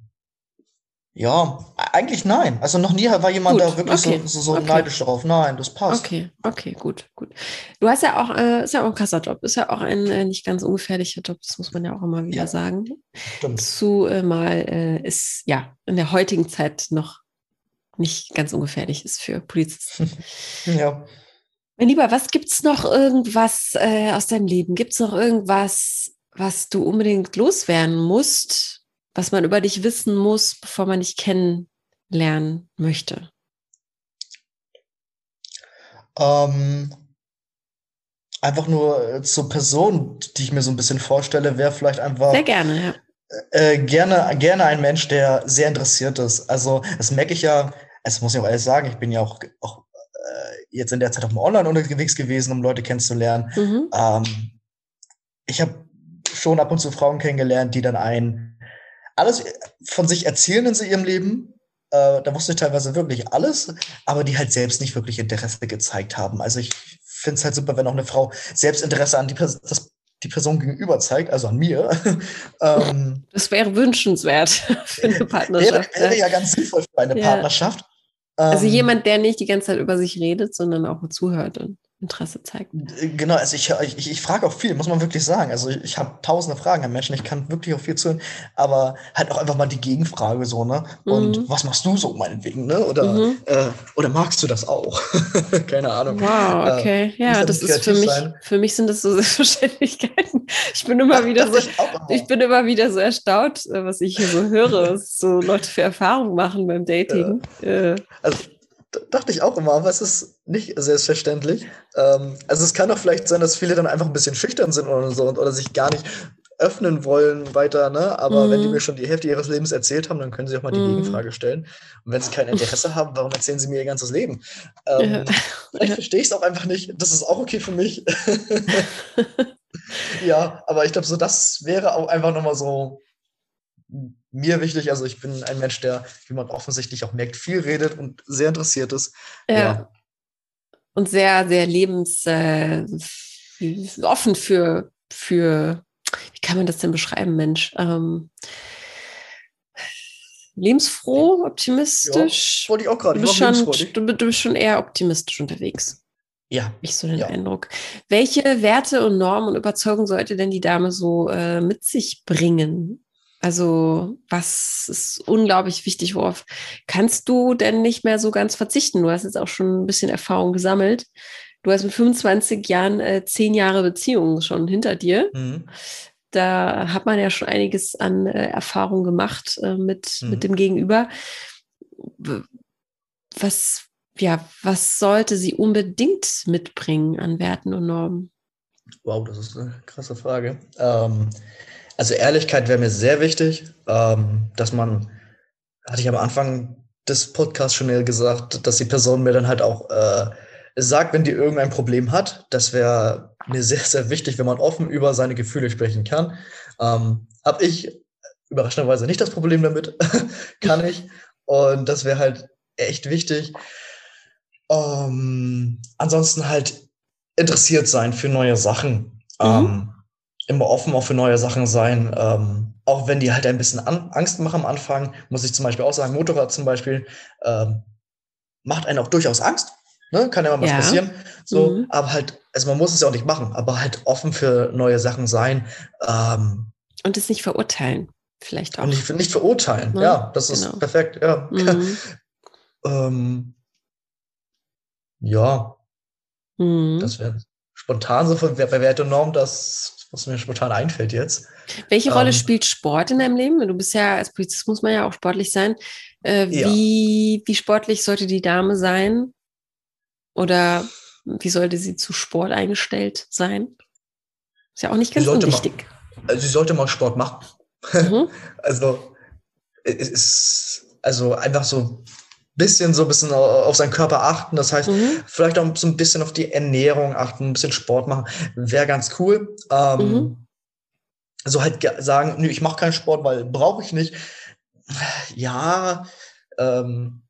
Speaker 2: ja, eigentlich nein. Also noch nie war jemand gut, da wirklich okay. so, so, so okay. neidisch darauf. Nein, das passt.
Speaker 1: Okay, okay, gut, gut. Du hast ja auch, äh, ist ja auch ein krasser Job, ist ja auch ein äh, nicht ganz ungefährlicher Job, das muss man ja auch immer wieder ja, sagen.
Speaker 2: Stimmt.
Speaker 1: Zumal äh, ist ja in der heutigen Zeit noch nicht ganz ungefährlich ist für Polizisten.
Speaker 2: ja.
Speaker 1: Mein Lieber, was gibt es noch irgendwas äh, aus deinem Leben? Gibt es noch irgendwas, was du unbedingt loswerden musst, was man über dich wissen muss, bevor man dich kennenlernen möchte?
Speaker 2: Ähm, einfach nur äh, zur Person, die ich mir so ein bisschen vorstelle, wäre vielleicht einfach.
Speaker 1: Sehr gerne, ja.
Speaker 2: Äh, gerne, gerne ein Mensch, der sehr interessiert ist. Also, das merke ich ja, es muss ich auch ehrlich sagen, ich bin ja auch, auch jetzt in der Zeit auch mal online unterwegs gewesen, um Leute kennenzulernen. Mhm. Ähm, ich habe schon ab und zu Frauen kennengelernt, die dann ein alles von sich erzählen in ihrem Leben. Äh, da wusste ich teilweise wirklich alles, aber die halt selbst nicht wirklich Interesse gezeigt haben. Also ich finde es halt super, wenn auch eine Frau selbst Interesse an die, Pers das, die Person gegenüber zeigt, also an mir.
Speaker 1: ähm, das wäre wünschenswert für eine Partnerschaft.
Speaker 2: Wäre, wäre ja ganz sinnvoll für eine ja. Partnerschaft.
Speaker 1: Also ähm, jemand, der nicht die ganze Zeit über sich redet, sondern auch zuhört und Interesse zeigt.
Speaker 2: Äh, genau, also ich, ich, ich frage auch viel, muss man wirklich sagen. Also ich, ich habe tausende Fragen an Menschen, ich kann wirklich auch viel zuhören, aber halt auch einfach mal die Gegenfrage so, ne? Und mhm. was machst du so meinetwegen, ne? Oder, mhm. äh, oder magst du das auch? Keine Ahnung.
Speaker 1: Wow, äh, okay. Äh, ja, das ist für mich, sein. für mich sind das so Selbstverständlichkeiten. Ich bin immer wieder so, ich, ich, bin immer wieder so erstaunt, äh, was ich hier so höre, was so Leute für Erfahrungen machen beim Dating. Ja.
Speaker 2: Also dachte ich auch immer, aber es ist nicht selbstverständlich. Ähm, also es kann auch vielleicht sein, dass viele dann einfach ein bisschen schüchtern sind oder so und, oder sich gar nicht öffnen wollen weiter, ne? Aber mhm. wenn die mhm. mir schon die Hälfte ihres Lebens erzählt haben, dann können sie auch mal die mhm. Gegenfrage stellen. Und wenn sie kein Interesse haben, warum erzählen sie mir ihr ganzes Leben? Ähm, ja. Vielleicht verstehe ich es auch einfach nicht. Das ist auch okay für mich. ja, aber ich glaube, so das wäre auch einfach nochmal so mir wichtig. Also ich bin ein Mensch, der, wie man offensichtlich auch merkt, viel redet und sehr interessiert ist.
Speaker 1: Ja. ja. Und sehr, sehr lebensoffen äh, für, für, wie kann man das denn beschreiben, Mensch? Ähm, lebensfroh, optimistisch.
Speaker 2: Ja, wollte ich auch gerade.
Speaker 1: Du, bist schon, du, du bist schon eher optimistisch unterwegs.
Speaker 2: Ja.
Speaker 1: Ich so den
Speaker 2: ja.
Speaker 1: Eindruck. Welche Werte und Normen und Überzeugungen sollte denn die Dame so äh, mit sich bringen? Also, was ist unglaublich wichtig, worauf kannst du denn nicht mehr so ganz verzichten? Du hast jetzt auch schon ein bisschen Erfahrung gesammelt. Du hast mit 25 Jahren äh, zehn Jahre Beziehung schon hinter dir. Mhm. Da hat man ja schon einiges an äh, Erfahrung gemacht äh, mit, mhm. mit dem Gegenüber. Was, ja, was sollte sie unbedingt mitbringen an Werten und Normen?
Speaker 2: Wow, das ist eine krasse Frage. Ähm, also Ehrlichkeit wäre mir sehr wichtig, ähm, dass man, hatte ich am Anfang des Podcasts schon gesagt, dass die Person mir dann halt auch äh, sagt, wenn die irgendein Problem hat. Das wäre mir sehr, sehr wichtig, wenn man offen über seine Gefühle sprechen kann. Ähm, Habe ich überraschenderweise nicht das Problem damit, kann ich. Und das wäre halt echt wichtig. Ähm, ansonsten halt interessiert sein für neue Sachen. Mhm. Ähm, immer offen auch für neue Sachen sein. Ähm, auch wenn die halt ein bisschen an, Angst machen am Anfang, muss ich zum Beispiel auch sagen, Motorrad zum Beispiel ähm, macht einen auch durchaus Angst. Ne? Kann ja mal was ja. passieren. So, mhm. aber halt, also man muss es ja auch nicht machen, aber halt offen für neue Sachen sein. Ähm,
Speaker 1: und es nicht verurteilen, vielleicht auch.
Speaker 2: Und nicht, nicht verurteilen, ne? ja, das ist genau. perfekt, ja. Mhm. ähm, ja, mhm. das wäre spontan so bei Wert und Norm, das was mir spontan einfällt jetzt.
Speaker 1: Welche Rolle ähm, spielt Sport in deinem Leben? Du bist ja, als Polizist muss man ja auch sportlich sein. Äh, wie, ja. wie sportlich sollte die Dame sein? Oder wie sollte sie zu Sport eingestellt sein? Ist ja auch nicht ganz unwichtig.
Speaker 2: Mal, also sie sollte mal Sport machen. Mhm. also, es ist, also einfach so bisschen so ein bisschen auf seinen Körper achten. Das heißt, mhm. vielleicht auch so ein bisschen auf die Ernährung achten, ein bisschen Sport machen, wäre ganz cool. Ähm, mhm. So halt sagen, nö, ich mache keinen Sport, weil brauche ich nicht. Ja, ähm,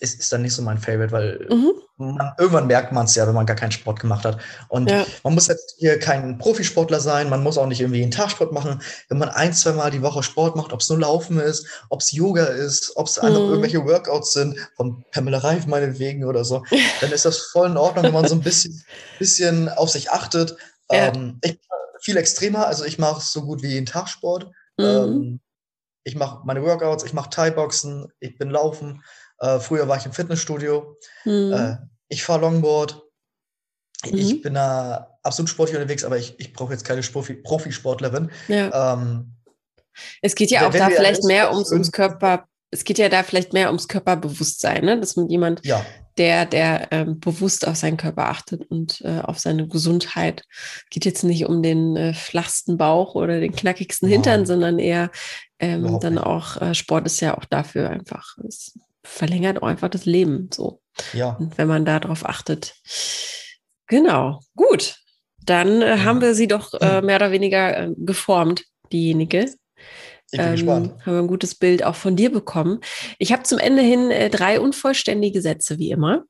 Speaker 2: ist, ist dann nicht so mein Favorite, weil mhm. Irgendwann merkt man es ja, wenn man gar keinen Sport gemacht hat. Und ja. man muss jetzt hier kein Profisportler sein, man muss auch nicht irgendwie einen Tagsport machen. Wenn man ein, zwei Mal die Woche Sport macht, ob es nur Laufen ist, ob es Yoga ist, ob es mhm. irgendwelche Workouts sind, von Pamela Reif meinetwegen oder so, dann ist das voll in Ordnung, wenn man so ein bisschen, bisschen auf sich achtet. Ja. Ähm, ich viel extremer, also ich mache so gut wie jeden Tagsport. Mhm. Ähm, ich mache meine Workouts, ich mache Thai-Boxen, ich bin Laufen. Äh, früher war ich im Fitnessstudio. Mhm. Äh, ich fahre Longboard. Mhm. Ich bin da absolut sportlich unterwegs, aber ich, ich brauche jetzt keine Profi Profisportlerin.
Speaker 1: Ja. Ähm, es geht ja auch da vielleicht mehr ums, ums Körper, es geht ja da vielleicht mehr ums Körperbewusstsein, ne? dass man jemand, ja. der, der ähm, bewusst auf seinen Körper achtet und äh, auf seine Gesundheit. Geht jetzt nicht um den äh, flachsten Bauch oder den knackigsten Hintern, sondern eher ähm, dann auch, äh, Sport ist ja auch dafür einfach, ist verlängert auch einfach das Leben so.
Speaker 2: Ja.
Speaker 1: Und wenn man darauf achtet. Genau, gut. Dann äh, haben wir sie doch äh, mehr oder weniger äh, geformt, diejenige.
Speaker 2: Ich bin ähm, gespannt.
Speaker 1: Haben wir ein gutes Bild auch von dir bekommen. Ich habe zum Ende hin äh, drei unvollständige Sätze, wie immer.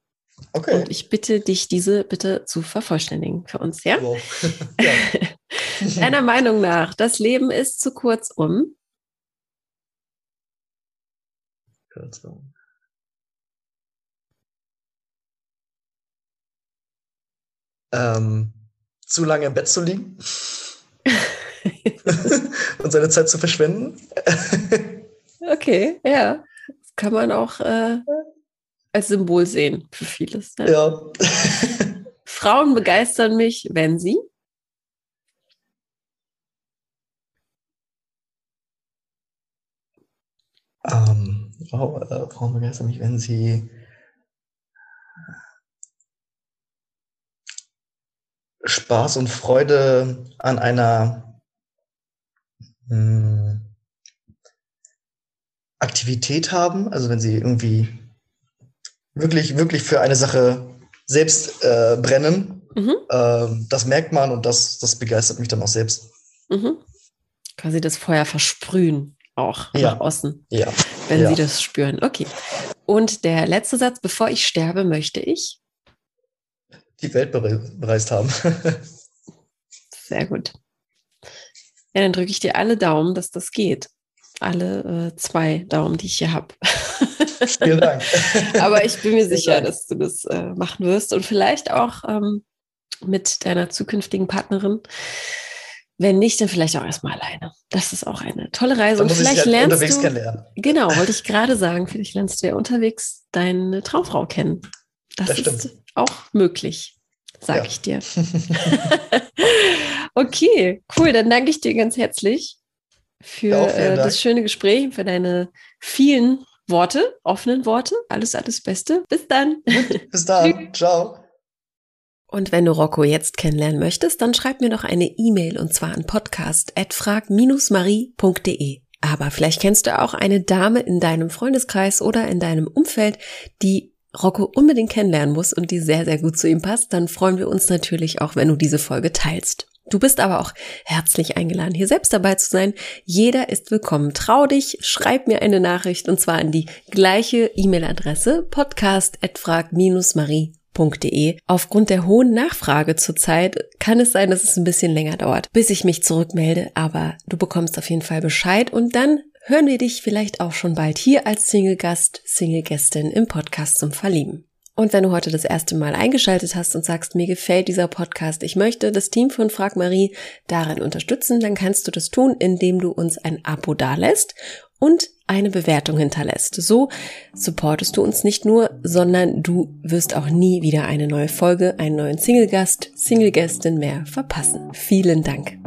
Speaker 2: Okay.
Speaker 1: Und ich bitte dich, diese bitte zu vervollständigen für uns, ja? Wow. Deiner Meinung nach, das Leben ist zu kurz um.
Speaker 2: Kurz Ähm, zu lange im Bett zu liegen und seine Zeit zu verschwenden.
Speaker 1: okay, ja. Das kann man auch äh, als Symbol sehen für vieles.
Speaker 2: Ne? Ja.
Speaker 1: Frauen begeistern mich, wenn sie
Speaker 2: ähm, Frauen begeistern mich, wenn sie Spaß und Freude an einer mh, hm, Aktivität haben, also wenn sie irgendwie wirklich, wirklich für eine Sache selbst äh, brennen, mhm. äh, das merkt man und das, das begeistert mich dann auch selbst.
Speaker 1: Mhm. Quasi das Feuer versprühen auch
Speaker 2: ja.
Speaker 1: nach außen,
Speaker 2: ja.
Speaker 1: wenn
Speaker 2: ja.
Speaker 1: sie das spüren. Okay. Und der letzte Satz, bevor ich sterbe, möchte ich
Speaker 2: die Welt bereist haben.
Speaker 1: Sehr gut. Ja, dann drücke ich dir alle Daumen, dass das geht. Alle äh, zwei Daumen, die ich hier habe.
Speaker 2: Vielen Dank.
Speaker 1: Aber ich bin mir sicher, dass du das äh, machen wirst und vielleicht auch ähm, mit deiner zukünftigen Partnerin. Wenn nicht, dann vielleicht auch erstmal alleine. Das ist auch eine tolle Reise.
Speaker 2: und vielleicht
Speaker 1: halt lernst
Speaker 2: unterwegs
Speaker 1: du,
Speaker 2: kennenlernen.
Speaker 1: Genau, wollte ich gerade sagen. Vielleicht lernst du ja unterwegs deine Traumfrau kennen. Das,
Speaker 2: das
Speaker 1: ist auch möglich, sage ja. ich dir. okay, cool. Dann danke ich dir ganz herzlich für
Speaker 2: ja,
Speaker 1: äh, das schöne Gespräch, für deine vielen Worte, offenen Worte. Alles, alles Beste. Bis dann.
Speaker 2: Bis dann. Ciao.
Speaker 1: Und wenn du Rocco jetzt kennenlernen möchtest, dann schreib mir doch eine E-Mail und zwar an podcast.frag-marie.de. Aber vielleicht kennst du auch eine Dame in deinem Freundeskreis oder in deinem Umfeld, die Rocco unbedingt kennenlernen muss und die sehr, sehr gut zu ihm passt. Dann freuen wir uns natürlich auch, wenn du diese Folge teilst. Du bist aber auch herzlich eingeladen, hier selbst dabei zu sein. Jeder ist willkommen. Trau dich, schreib mir eine Nachricht und zwar an die gleiche E-Mail-Adresse podcast@frag-marie.de. Aufgrund der hohen Nachfrage zurzeit kann es sein, dass es ein bisschen länger dauert, bis ich mich zurückmelde, aber du bekommst auf jeden Fall Bescheid und dann hören wir dich vielleicht auch schon bald hier als Single-Gast, Single-Gästin im Podcast zum Verlieben. Und wenn du heute das erste Mal eingeschaltet hast und sagst, mir gefällt dieser Podcast, ich möchte das Team von Frag Marie darin unterstützen, dann kannst du das tun, indem du uns ein Abo dalässt und eine Bewertung hinterlässt. So supportest du uns nicht nur, sondern du wirst auch nie wieder eine neue Folge, einen neuen Single-Gast, Single-Gästin mehr verpassen. Vielen Dank.